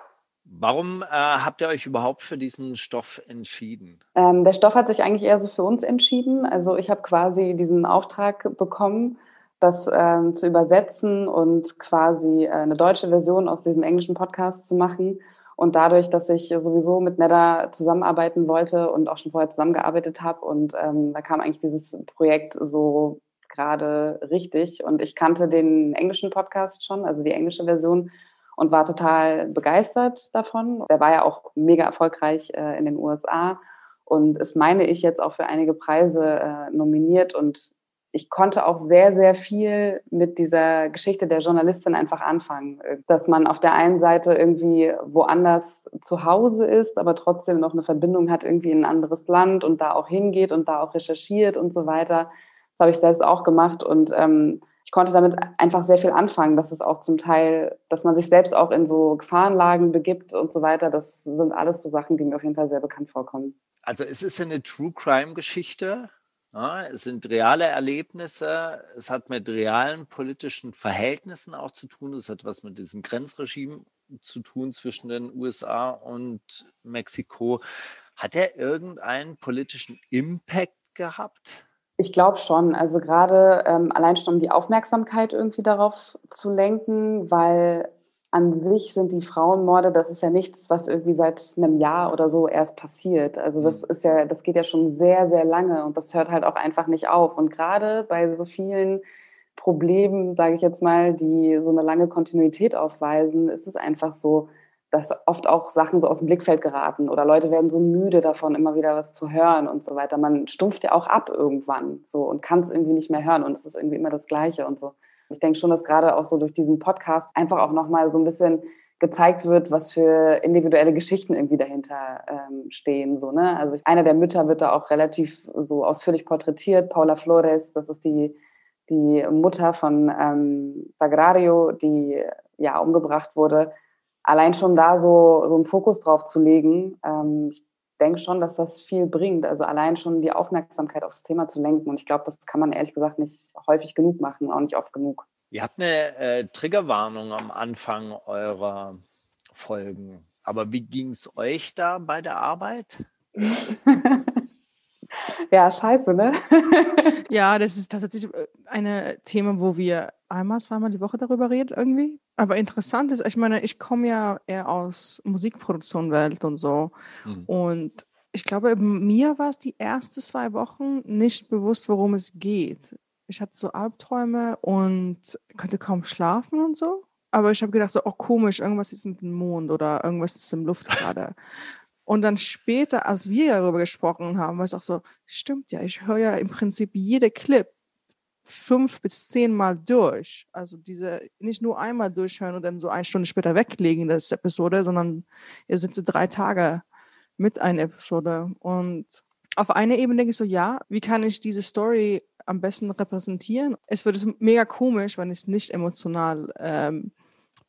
Warum äh, habt ihr euch überhaupt für diesen Stoff entschieden? Ähm, der Stoff hat sich eigentlich eher so für uns entschieden. Also ich habe quasi diesen Auftrag bekommen, das ähm, zu übersetzen und quasi äh, eine deutsche Version aus diesem englischen Podcast zu machen. Und dadurch, dass ich sowieso mit Nedda zusammenarbeiten wollte und auch schon vorher zusammengearbeitet habe und ähm, da kam eigentlich dieses Projekt so gerade richtig. Und ich kannte den englischen Podcast schon, also die englische Version, und war total begeistert davon. Der war ja auch mega erfolgreich äh, in den USA und ist, meine ich, jetzt auch für einige Preise äh, nominiert. Und ich konnte auch sehr, sehr viel mit dieser Geschichte der Journalistin einfach anfangen. Dass man auf der einen Seite irgendwie woanders zu Hause ist, aber trotzdem noch eine Verbindung hat irgendwie in ein anderes Land und da auch hingeht und da auch recherchiert und so weiter. Das habe ich selbst auch gemacht und ähm, ich konnte damit einfach sehr viel anfangen. Das ist auch zum Teil, dass man sich selbst auch in so Gefahrenlagen begibt und so weiter. Das sind alles so Sachen, die mir auf jeden Fall sehr bekannt vorkommen. Also es ist eine True Crime Geschichte. Ja, es sind reale Erlebnisse. Es hat mit realen politischen Verhältnissen auch zu tun. Es hat was mit diesem Grenzregime zu tun zwischen den USA und Mexiko. Hat er irgendeinen politischen Impact gehabt? Ich glaube schon. Also gerade ähm, allein schon um die Aufmerksamkeit irgendwie darauf zu lenken, weil an sich sind die Frauenmorde, das ist ja nichts, was irgendwie seit einem Jahr oder so erst passiert. Also das mhm. ist ja, das geht ja schon sehr, sehr lange und das hört halt auch einfach nicht auf. Und gerade bei so vielen Problemen, sage ich jetzt mal, die so eine lange Kontinuität aufweisen, ist es einfach so, dass oft auch Sachen so aus dem Blickfeld geraten oder Leute werden so müde davon, immer wieder was zu hören und so weiter. Man stumpft ja auch ab irgendwann so und kann es irgendwie nicht mehr hören und es ist irgendwie immer das Gleiche und so. Ich denke schon, dass gerade auch so durch diesen Podcast einfach auch nochmal so ein bisschen gezeigt wird, was für individuelle Geschichten irgendwie dahinter ähm, stehen. So, ne? Also einer der Mütter wird da auch relativ so ausführlich porträtiert, Paula Flores, das ist die, die Mutter von ähm, Sagrario, die ja umgebracht wurde. Allein schon da so, so einen Fokus drauf zu legen, ähm, ich denke schon, dass das viel bringt. Also allein schon die Aufmerksamkeit aufs Thema zu lenken. Und ich glaube, das kann man ehrlich gesagt nicht häufig genug machen, auch nicht oft genug. Ihr habt eine äh, Triggerwarnung am Anfang eurer Folgen. Aber wie ging es euch da bei der Arbeit? ja, scheiße, ne? ja, das ist tatsächlich äh, ein Thema, wo wir einmal, zweimal die Woche darüber reden irgendwie. Aber interessant ist, ich meine, ich komme ja eher aus Musikproduktion-Welt und so. Mhm. Und ich glaube, mir war es die ersten zwei Wochen nicht bewusst, worum es geht ich hatte so Albträume und konnte kaum schlafen und so. Aber ich habe gedacht, so, oh komisch, irgendwas ist mit dem Mond oder irgendwas ist im Luft gerade. Und dann später, als wir darüber gesprochen haben, war es auch so, stimmt ja, ich höre ja im Prinzip jede Clip fünf bis zehn Mal durch. Also diese nicht nur einmal durchhören und dann so eine Stunde später weglegen, das Episode, sondern ihr sitzt drei Tage mit einer Episode. Und auf einer Ebene denke ich so, ja, wie kann ich diese Story am besten repräsentieren. Es wird mega komisch, wenn es nicht emotional ähm,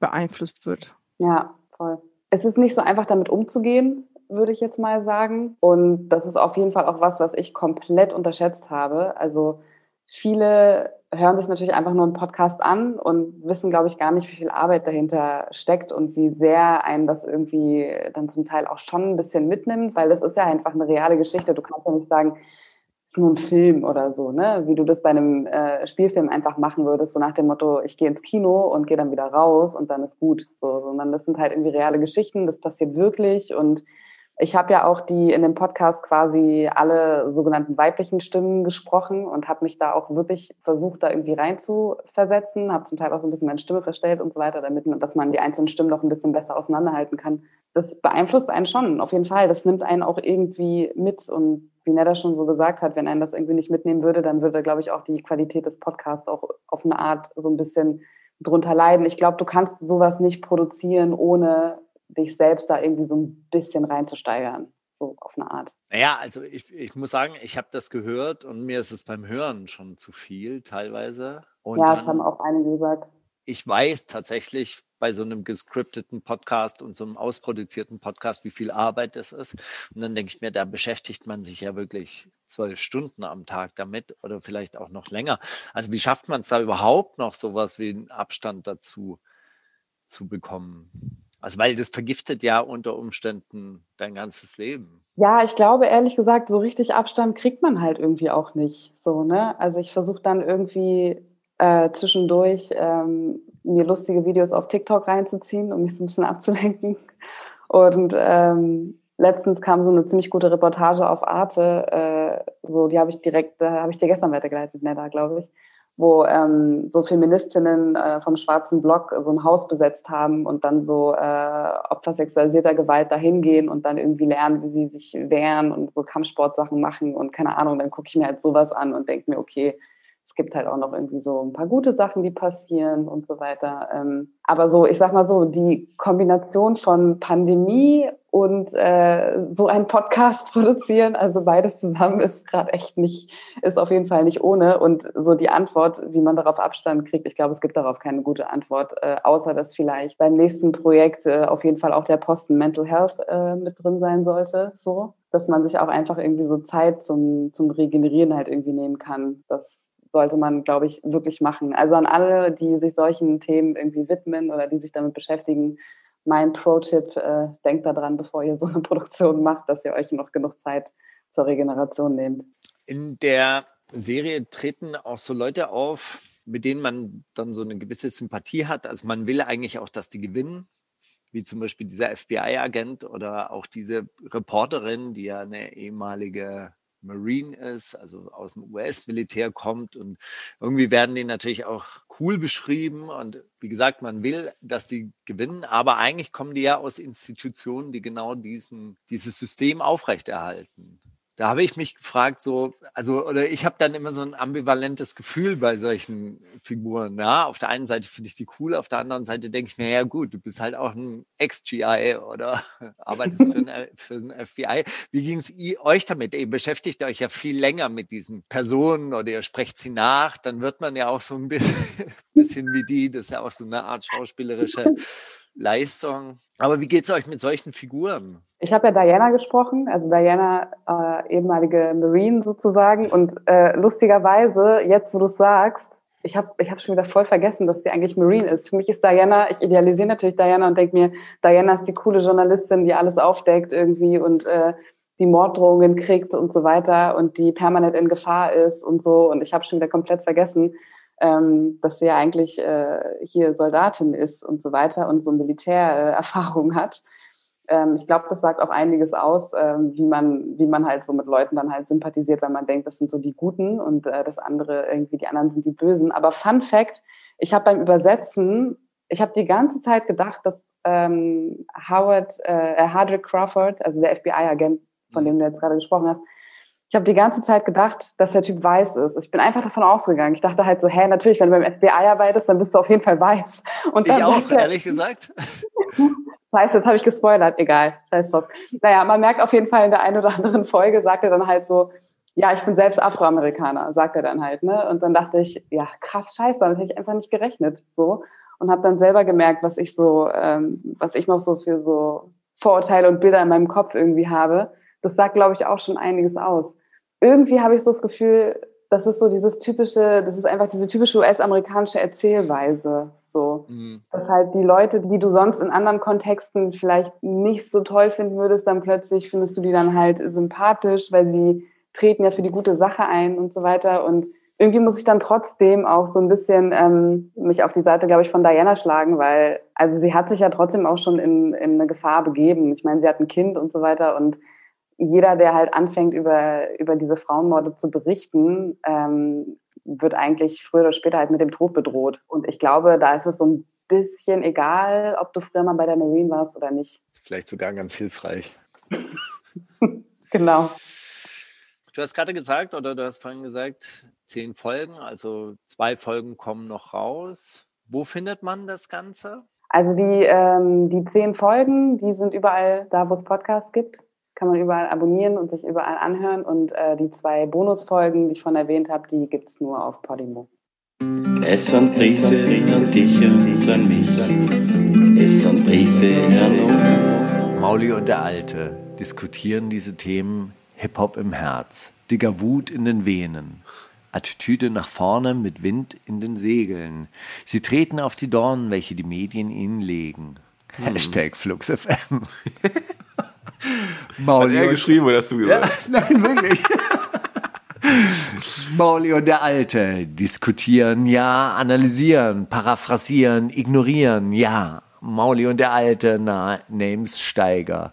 beeinflusst wird. Ja, voll. Es ist nicht so einfach, damit umzugehen, würde ich jetzt mal sagen. Und das ist auf jeden Fall auch was, was ich komplett unterschätzt habe. Also viele hören sich natürlich einfach nur einen Podcast an und wissen, glaube ich, gar nicht, wie viel Arbeit dahinter steckt und wie sehr einen das irgendwie dann zum Teil auch schon ein bisschen mitnimmt, weil das ist ja einfach eine reale Geschichte. Du kannst ja nicht sagen, ist nur ein Film oder so, ne? Wie du das bei einem äh, Spielfilm einfach machen würdest, so nach dem Motto, ich gehe ins Kino und gehe dann wieder raus und dann ist gut. So, sondern das sind halt irgendwie reale Geschichten, das passiert wirklich und ich habe ja auch die in dem Podcast quasi alle sogenannten weiblichen Stimmen gesprochen und habe mich da auch wirklich versucht, da irgendwie reinzuversetzen, habe zum Teil auch so ein bisschen meine Stimme verstellt und so weiter, damit dass man die einzelnen Stimmen noch ein bisschen besser auseinanderhalten kann. Das beeinflusst einen schon, auf jeden Fall. Das nimmt einen auch irgendwie mit und wie Neda schon so gesagt hat, wenn einen das irgendwie nicht mitnehmen würde, dann würde, glaube ich, auch die Qualität des Podcasts auch auf eine Art so ein bisschen drunter leiden. Ich glaube, du kannst sowas nicht produzieren, ohne dich selbst da irgendwie so ein bisschen reinzusteigern. So auf eine Art. Naja, also ich, ich muss sagen, ich habe das gehört und mir ist es beim Hören schon zu viel teilweise. Und ja, das haben auch einige gesagt. Ich weiß tatsächlich, bei so einem gescripteten Podcast und so einem ausproduzierten Podcast, wie viel Arbeit das ist. Und dann denke ich mir, da beschäftigt man sich ja wirklich zwölf Stunden am Tag damit oder vielleicht auch noch länger. Also wie schafft man es da überhaupt noch sowas wie einen Abstand dazu zu bekommen? Also weil das vergiftet ja unter Umständen dein ganzes Leben. Ja, ich glaube ehrlich gesagt, so richtig Abstand kriegt man halt irgendwie auch nicht. So, ne? Also ich versuche dann irgendwie äh, zwischendurch ähm, mir lustige Videos auf TikTok reinzuziehen, um mich so ein bisschen abzulenken. Und ähm, letztens kam so eine ziemlich gute Reportage auf Arte, äh, so die habe ich direkt, da habe ich dir gestern weitergeleitet, Neda, glaube ich, wo ähm, so Feministinnen äh, vom schwarzen Block so ein Haus besetzt haben und dann so äh, Opfer sexualisierter Gewalt dahin gehen und dann irgendwie lernen, wie sie sich wehren und so Kampfsportsachen machen und keine Ahnung, dann gucke ich mir halt sowas an und denke mir, okay, es gibt halt auch noch irgendwie so ein paar gute Sachen, die passieren und so weiter. Ähm, aber so, ich sag mal so, die Kombination von Pandemie und äh, so einen Podcast produzieren, also beides zusammen ist gerade echt nicht, ist auf jeden Fall nicht ohne. Und so die Antwort, wie man darauf Abstand kriegt, ich glaube, es gibt darauf keine gute Antwort, äh, außer dass vielleicht beim nächsten Projekt äh, auf jeden Fall auch der Posten Mental Health äh, mit drin sein sollte, so dass man sich auch einfach irgendwie so Zeit zum, zum Regenerieren halt irgendwie nehmen kann. Das sollte man, glaube ich, wirklich machen. Also an alle, die sich solchen Themen irgendwie widmen oder die sich damit beschäftigen, mein Pro-Tipp, äh, denkt daran, bevor ihr so eine Produktion macht, dass ihr euch noch genug Zeit zur Regeneration nehmt. In der Serie treten auch so Leute auf, mit denen man dann so eine gewisse Sympathie hat. Also man will eigentlich auch, dass die gewinnen, wie zum Beispiel dieser FBI-Agent oder auch diese Reporterin, die ja eine ehemalige Marine ist, also aus dem US-Militär kommt und irgendwie werden die natürlich auch cool beschrieben und wie gesagt, man will, dass die gewinnen, aber eigentlich kommen die ja aus Institutionen, die genau diesen, dieses System aufrechterhalten. Da habe ich mich gefragt, so, also, oder ich habe dann immer so ein ambivalentes Gefühl bei solchen Figuren. Ja, auf der einen Seite finde ich die cool, auf der anderen Seite denke ich mir, ja gut, du bist halt auch ein Ex-GI oder arbeitest für ein, für ein FBI. Wie ging es euch damit? Ihr beschäftigt euch ja viel länger mit diesen Personen oder ihr sprecht sie nach, dann wird man ja auch so ein bisschen, bisschen wie die, das ist ja auch so eine Art schauspielerische Leistung. Aber wie geht es euch mit solchen Figuren? Ich habe ja Diana gesprochen, also Diana, äh, ehemalige Marine sozusagen. Und äh, lustigerweise, jetzt wo du es sagst, ich habe ich hab schon wieder voll vergessen, dass sie eigentlich Marine ist. Für mich ist Diana, ich idealisiere natürlich Diana und denke mir, Diana ist die coole Journalistin, die alles aufdeckt irgendwie und äh, die Morddrohungen kriegt und so weiter und die permanent in Gefahr ist und so. Und ich habe schon wieder komplett vergessen, ähm, dass sie ja eigentlich äh, hier Soldatin ist und so weiter und so Militärerfahrung äh, hat. Ähm, ich glaube, das sagt auch einiges aus, ähm, wie, man, wie man halt so mit Leuten dann halt sympathisiert, weil man denkt, das sind so die Guten und äh, das andere irgendwie, die anderen sind die Bösen. Aber Fun Fact, ich habe beim Übersetzen, ich habe die ganze Zeit gedacht, dass ähm, Howard, äh, äh Hardrick Crawford, also der FBI-Agent, von mhm. dem du jetzt gerade gesprochen hast, ich habe die ganze Zeit gedacht, dass der Typ weiß ist. Ich bin einfach davon ausgegangen. Ich dachte halt so, hä, natürlich, wenn du beim FBI arbeitest, dann bist du auf jeden Fall weiß. Und dann ich auch, er, ehrlich gesagt. Scheiße, jetzt habe ich gespoilert. Egal, scheiß drauf. Naja, man merkt auf jeden Fall in der einen oder anderen Folge, sagt er dann halt so, ja, ich bin selbst Afroamerikaner, sagt er dann halt. Ne? Und dann dachte ich, ja, krass, scheiße, damit hätte ich einfach nicht gerechnet. So. Und habe dann selber gemerkt, was ich so, ähm, was ich noch so für so Vorurteile und Bilder in meinem Kopf irgendwie habe. Das sagt, glaube ich, auch schon einiges aus irgendwie habe ich so das Gefühl, das ist so dieses typische, das ist einfach diese typische US-amerikanische Erzählweise. So, mhm. dass halt die Leute, die du sonst in anderen Kontexten vielleicht nicht so toll finden würdest, dann plötzlich findest du die dann halt sympathisch, weil sie treten ja für die gute Sache ein und so weiter. Und irgendwie muss ich dann trotzdem auch so ein bisschen ähm, mich auf die Seite, glaube ich, von Diana schlagen, weil also sie hat sich ja trotzdem auch schon in, in eine Gefahr begeben. Ich meine, sie hat ein Kind und so weiter und jeder, der halt anfängt, über, über diese Frauenmorde zu berichten, ähm, wird eigentlich früher oder später halt mit dem Tod bedroht. Und ich glaube, da ist es so ein bisschen egal, ob du früher mal bei der Marine warst oder nicht. Vielleicht sogar ganz hilfreich. genau. Du hast gerade gesagt, oder du hast vorhin gesagt, zehn Folgen, also zwei Folgen kommen noch raus. Wo findet man das Ganze? Also die, ähm, die zehn Folgen, die sind überall da, wo es Podcasts gibt kann man überall abonnieren und sich überall anhören. Und äh, die zwei Bonusfolgen, die ich von erwähnt habe, die gibt es nur auf Podimo. Es sind Briefe an dich und an mich. Es sind Briefe an uns. Mauli und der Alte diskutieren diese Themen Hip-Hop im Herz, dicker Wut in den Venen. Attitüde nach vorne mit Wind in den Segeln. Sie treten auf die Dornen, welche die Medien ihnen legen. Hm. Hashtag FluxFM. Mauli Hat er geschrieben oder hast du gesagt? Ja, nein, wirklich. Mauli und der Alte diskutieren, ja, analysieren, paraphrasieren, ignorieren, ja. Mauli und der Alte, na, Namenssteiger.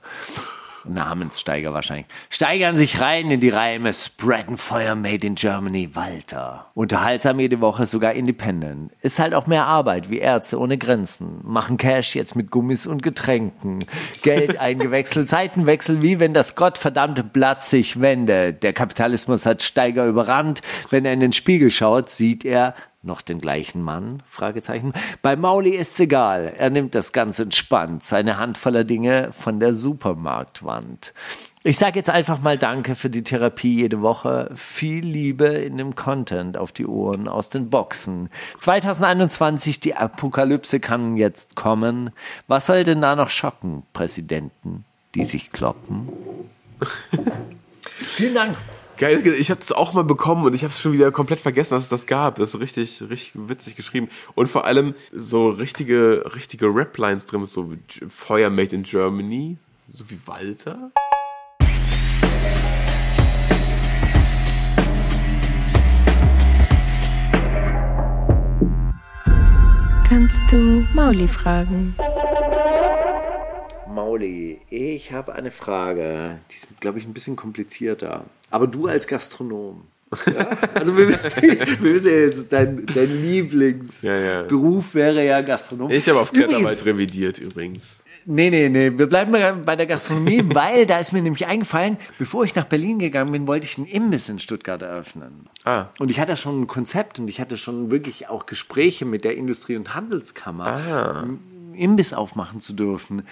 Namenssteiger wahrscheinlich, steigern sich rein in die Reime, spreaden Feuer made in Germany, Walter. Unterhaltsam jede Woche, sogar independent. Ist halt auch mehr Arbeit, wie Ärzte ohne Grenzen. Machen Cash jetzt mit Gummis und Getränken. Geld eingewechselt, Seitenwechsel, wie wenn das gottverdammte Blatt sich wendet. Der Kapitalismus hat Steiger überrannt. Wenn er in den Spiegel schaut, sieht er, noch den gleichen Mann? Fragezeichen. Bei Mauli ist's egal. Er nimmt das ganz entspannt. Seine Hand voller Dinge von der Supermarktwand. Ich sage jetzt einfach mal Danke für die Therapie jede Woche. Viel Liebe in dem Content auf die Ohren aus den Boxen. 2021, die Apokalypse kann jetzt kommen. Was soll denn da noch schocken, Präsidenten, die sich kloppen? Vielen Dank. Geil, ich habe es auch mal bekommen und ich habe es schon wieder komplett vergessen, dass es das gab. Das ist richtig, richtig witzig geschrieben. Und vor allem so richtige, richtige Rap-Lines drin, so Feuer made in Germany, so wie Walter. Kannst du Mauli fragen? Mauli, ich habe eine Frage. Die ist, glaube ich, ein bisschen komplizierter. Aber du als Gastronom, Ja? Also wir wissen, wir wissen ja jetzt, dein, dein Lieblingsberuf wäre ja Gastronom. Ich habe auf Kletterwald revidiert übrigens. Nee, nee, nee, wir bleiben bei der Gastronomie, weil da ist mir nämlich eingefallen, bevor ich nach Berlin gegangen bin, wollte ich einen Imbiss in Stuttgart eröffnen. Ah. Und ich hatte schon ein Konzept und ich hatte schon wirklich auch Gespräche mit der Industrie- und Handelskammer, Ah. Imbiss aufmachen zu dürfen.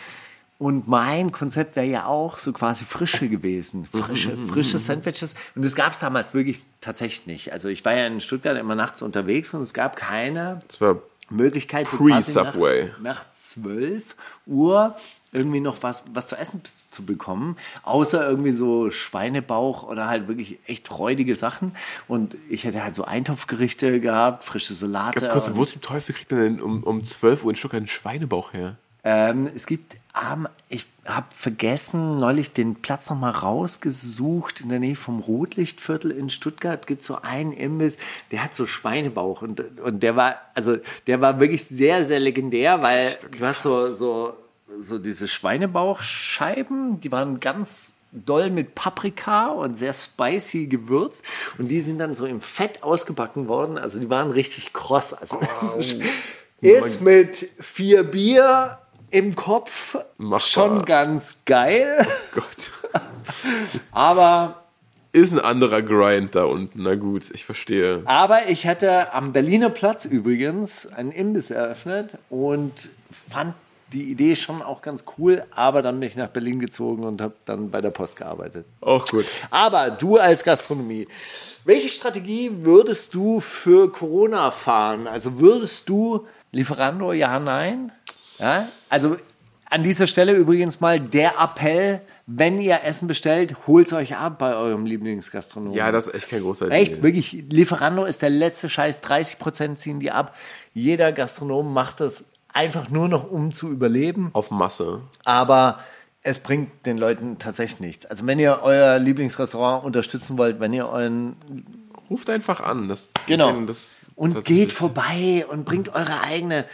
Und mein Konzept wäre ja auch so quasi frische gewesen. Frische, Mhm, frische mhm. Sandwiches. Und das gab es damals wirklich tatsächlich nicht. Also ich war ja in Stuttgart immer nachts unterwegs und es gab keine Möglichkeit, so quasi nach, nach 12 Uhr irgendwie noch was, was zu essen zu bekommen, außer irgendwie so Schweinebauch oder halt wirklich echt räudige Sachen. Und ich hätte halt so Eintopfgerichte gehabt, frische Salate. Ganz kurz, wo zum Teufel kriegt man denn um, um 12 Uhr in Stuttgart einen Schweinebauch her? Ähm, es gibt, ich habe vergessen, neulich den Platz nochmal rausgesucht. In der Nähe vom Rotlichtviertel in Stuttgart gibt es so einen Imbiss, der hat so Schweinebauch. Und, und der war, also der war wirklich sehr, sehr legendär, weil du hast so, so, so diese Schweinebauchscheiben, die waren ganz doll mit Paprika und sehr spicy gewürzt und die sind dann so im Fett ausgebacken worden. Also die waren richtig kross. Also ist, ist mit vier Bier im Kopf Machbar. schon ganz geil. Gott. Aber Ist ein anderer Grind da unten. Na gut, ich verstehe. Aber ich hatte am Berliner Platz übrigens einen Imbiss eröffnet und fand die Idee schon auch ganz cool, aber dann bin ich nach Berlin gezogen und habe dann bei der Post gearbeitet. Auch gut. Aber du als Gastronomie, welche Strategie würdest du für Corona fahren? Also würdest du Lieferando, ja, nein? Ja? Also an dieser Stelle übrigens mal der Appell, wenn ihr Essen bestellt, holt es euch ab bei eurem Lieblingsgastronomen. Ja, das ist echt kein großer Echt, Deal. wirklich, Lieferando ist der letzte Scheiß, 30% ziehen die ab. Jeder Gastronom macht das einfach nur noch, um zu überleben. Auf Masse. Aber es bringt den Leuten tatsächlich nichts. Also wenn ihr euer Lieblingsrestaurant unterstützen wollt, wenn ihr euren... Ruft einfach an. Das, Genau. Das, Und das- geht vorbei und bringt eure eigene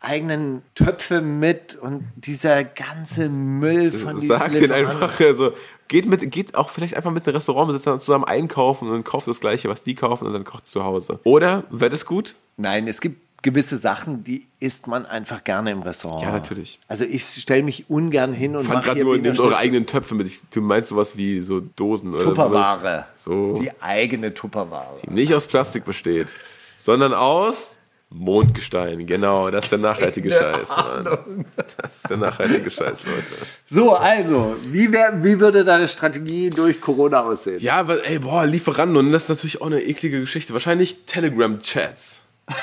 eigenen Töpfe mit und dieser ganze Müll von diesen Sag den einfach, also geht mit, geht auch vielleicht einfach mit den Restaurantbesitzern zusammen einkaufen und kauft das gleiche, was die kaufen und dann kocht zu Hause. Oder, wird es gut? Nein, es gibt gewisse Sachen, die isst man einfach gerne im Restaurant. Ja, natürlich. Also ich stelle mich ungern hin und Ich fand mache gerade hier nur, nehmt eure eigenen Töpfe mit. Ich, du meinst sowas wie so Dosen oder Tupperware. So. Die eigene Tupperware. Die nicht aus Plastik besteht, sondern aus Mondgestein. Genau, das ist der nachhaltige Scheiß, Mann. Das ist der nachhaltige Scheiß, Leute. So, also, wie, wär, wie würde deine Strategie durch Corona aussehen? Ja, aber ey, boah, Lieferando, und das ist natürlich auch eine eklige Geschichte. Wahrscheinlich Telegram-Chats.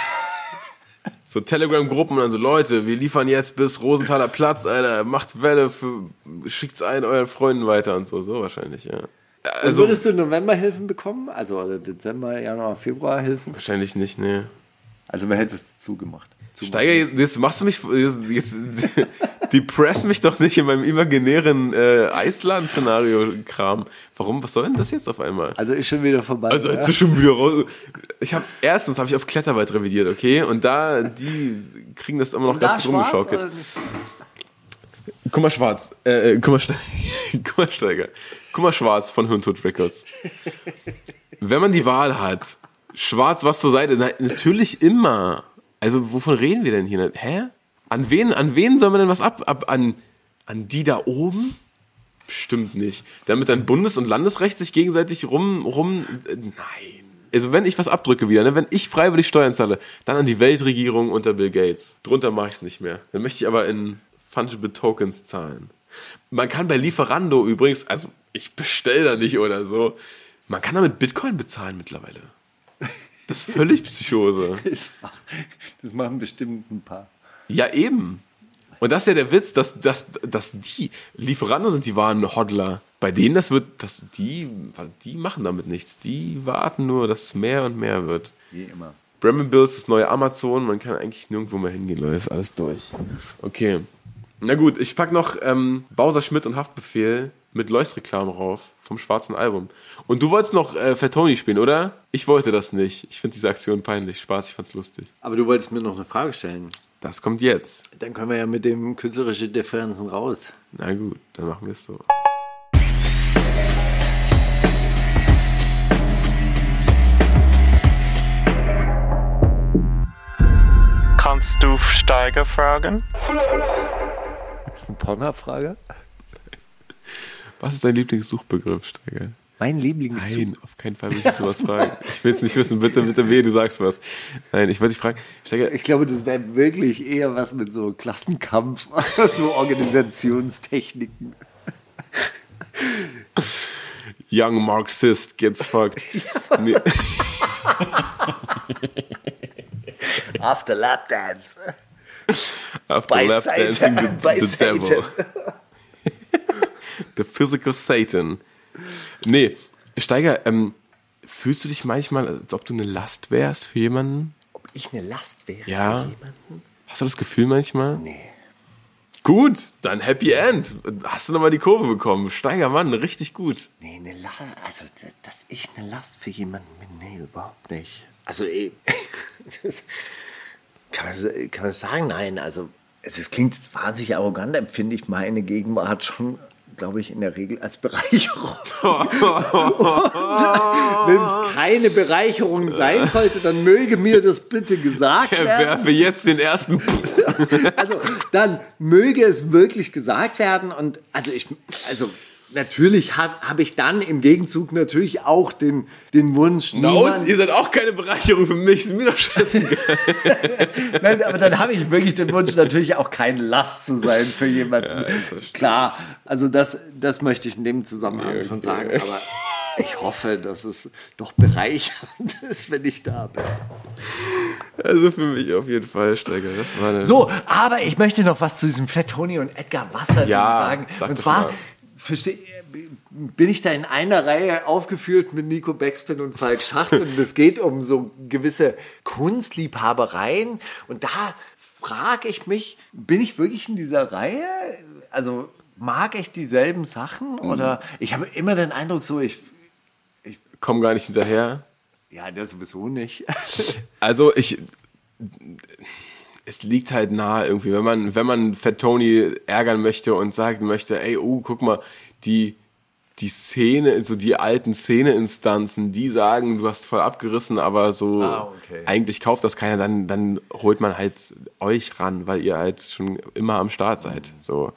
So Telegram-Gruppen und dann so, Leute, wir liefern jetzt bis Rosenthaler Platz, Alter, macht Welle, für, schickt's ein euren Freunden weiter und so, so wahrscheinlich, ja. Also, Also, würdest du Novemberhilfen bekommen? Also oder Dezember, Januar, Februar Hilfen? wahrscheinlich nicht, nee. Also wer hätte es zugemacht? Steiger, jetzt, jetzt machst du mich, jetzt, jetzt depress mich doch nicht in meinem imaginären äh, Eisland-Szenario-Kram. Warum, was soll denn das jetzt auf einmal? Also ist schon wieder vorbei. Also ja? ist schon wieder raus. Ich habe erstens habe ich auf Kletterwald revidiert, okay, und da die kriegen das immer noch ganz gut rumgeschaukelt. Guck mal schwarz, äh, äh, guck mal, Ste guck mal Steiger, guck mal schwarz von Hirntod Records. Wenn man die Wahl hat, schwarz was zur Seite, na, natürlich immer. Also wovon reden wir denn hier? Hä? An wen, an wen soll man denn was ab, ab an, an die da oben? Bestimmt nicht. Damit dann Bundes- und Landesrecht sich gegenseitig rum, rum, äh, nein. Also wenn ich was abdrücke wieder, ne, wenn ich freiwillig Steuern zahle, dann an die Weltregierung unter Bill Gates. Drunter mache ich es nicht mehr. Dann möchte ich aber in Fungible Tokens zahlen. Man kann bei Lieferando übrigens, also ich bestelle da nicht oder so, man kann damit Bitcoin bezahlen mittlerweile. Das ist völlig Psychose. Das, macht, das machen bestimmt ein paar. Ja, eben. Und das ist ja der Witz, dass, dass, dass die Lieferando sind die wahren Hodler. Bei denen das wird, das, die, die machen damit nichts. Die warten nur, dass es mehr und mehr wird. Wie immer. Bremen Bills, das neue Amazon, man kann eigentlich nirgendwo mehr hingehen, Leute, ist alles durch. Okay. Na gut, ich pack noch ähm, Bowser Schmidt und Haftbefehl mit Leuchtreklame drauf vom schwarzen Album. Und du wolltest noch äh, Fatoni spielen, oder? Ich wollte das nicht. Ich finde diese Aktion peinlich. Spaß, ich fand's lustig. Aber du wolltest mir noch eine Frage stellen. Das kommt jetzt. Dann können wir ja mit dem künstlerischen Differenzen raus. Na gut, dann machen wir es so. Kannst du Steiger fragen? Das ist eine Ponga-Frage? Was ist dein Lieblingssuchbegriff, Steiger? Mein Lieblings. Nein, auf keinen Fall will ich sowas fragen. Ich will es nicht wissen. Bitte, bitte weh, du sagst was. Nein, ich wollte dich fragen. Steiger, Ich glaube, das wäre wirklich eher was mit so Klassenkampf, so Organisationstechniken. Young Marxist gets fucked. nee, After Lap Dance. after Bei lap Satan, dancing the, the Satan. devil. The physical Satan. Nee, Steiger, ähm, fühlst du dich manchmal, als ob du eine Last wärst für jemanden? Ob ich eine Last wäre Ja. für jemanden? Hast du das Gefühl manchmal? Nee. Gut, dann Happy End. Hast du nochmal die Kurve bekommen. Steiger, Mann, richtig gut. Nee, eine Last, also dass ich eine Last für jemanden bin, nee, überhaupt nicht. Also, eh, kann, man, kann man sagen? Nein, also es, es klingt jetzt wahnsinnig arrogant, empfinde ich meine Gegenwart schon, glaube ich, in der Regel als Bereicherung. Wenn es keine Bereicherung sein sollte, dann möge mir das bitte gesagt werden. Werfe jetzt den ersten. Also dann möge es wirklich gesagt werden und also ich, also natürlich habe hab ich dann im Gegenzug natürlich auch den, den Wunsch, Na und? Ihr seid auch keine Bereicherung für mich. Ist mir doch scheißegal. Nein, aber dann habe ich wirklich den Wunsch, natürlich auch keine Last zu sein für jemanden. Klar, also das, das möchte ich in dem Zusammenhang schon sagen, aber ich hoffe, dass es doch bereichernd ist, wenn ich da bin. Also für mich auf jeden Fall, Steiger. Das war So, aber ich möchte noch was zu diesem Fat Tony und Edgar Wasser Ja, sagen. sag und zwar mal. Versteh, bin ich da in einer Reihe aufgeführt mit Nico Backspin und Falk Schacht und es geht um so gewisse Kunstliebhabereien und da frage ich mich, bin ich wirklich in dieser Reihe? Also mag ich dieselben Sachen oder ich habe immer den Eindruck so, ich Komm gar nicht hinterher. ja, der sowieso nicht. Also ich. Es liegt halt nahe irgendwie, wenn man, wenn man Fat Tony ärgern möchte und sagen möchte, ey, oh, guck mal, die, die Szene, so die alten Szeneinstanzen, die sagen, du hast voll abgerissen, aber so Ah, okay. eigentlich kauft das keiner, dann, dann holt man halt euch ran, weil ihr halt schon immer am Start seid. So.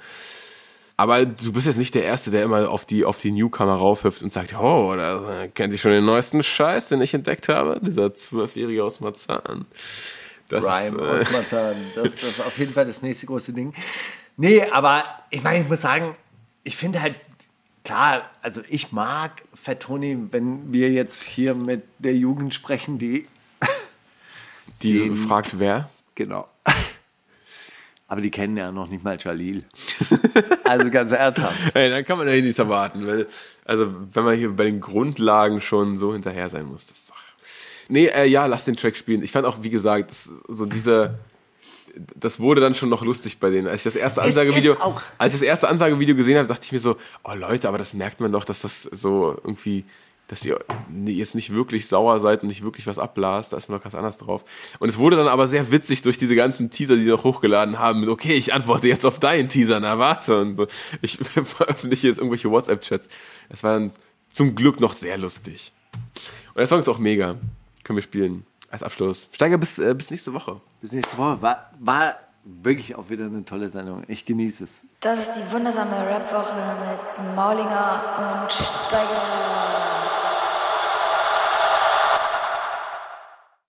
Aber du bist jetzt nicht der Erste, der immer auf die, auf die Newcomer raufhüpft und sagt, oh, da kennt ihr schon den neuesten Scheiß, den ich entdeckt habe? Dieser Zwölfjährige aus Marzahn. Das Rhyme ist, Marzahn. Das, das ist auf jeden Fall das nächste große Ding. Nee, aber ich meine, ich muss sagen, ich finde halt, klar, also ich mag Fat Tony, wenn wir jetzt hier mit der Jugend sprechen, die. die den- fragt, wer? Genau. Aber die kennen ja noch nicht mal Jalil. Also ganz ernsthaft. Hey, dann kann man ja nichts erwarten. Weil, also, wenn man hier bei den Grundlagen schon so hinterher sein muss, das. Nee, äh, ja, lass den Track spielen. Ich fand auch, wie gesagt, das, so dieser. Das wurde dann schon noch lustig bei denen. Als ich das erste Ansagevideo, als ich das erste Ansagevideo gesehen habe, dachte ich mir so, oh Leute, aber das merkt man doch, dass das so irgendwie, dass ihr jetzt nicht wirklich sauer seid und nicht wirklich was abblast, da ist mir noch ganz anders drauf. Und es wurde dann aber sehr witzig durch diese ganzen Teaser, die die noch hochgeladen haben, mit, okay, ich antworte jetzt auf deinen Teaser, na warte, und so. Ich veröffentliche jetzt irgendwelche WhatsApp-Chats. Es war dann zum Glück noch sehr lustig. Und der Song ist auch mega. Können wir spielen. Als Abschluss. Steiger bis, äh, bis nächste Woche. Bis nächste Woche. War, war wirklich auch wieder eine tolle Sendung. Ich genieße es. Das ist die wundersame Rap-Woche mit Maulinger und Steiger.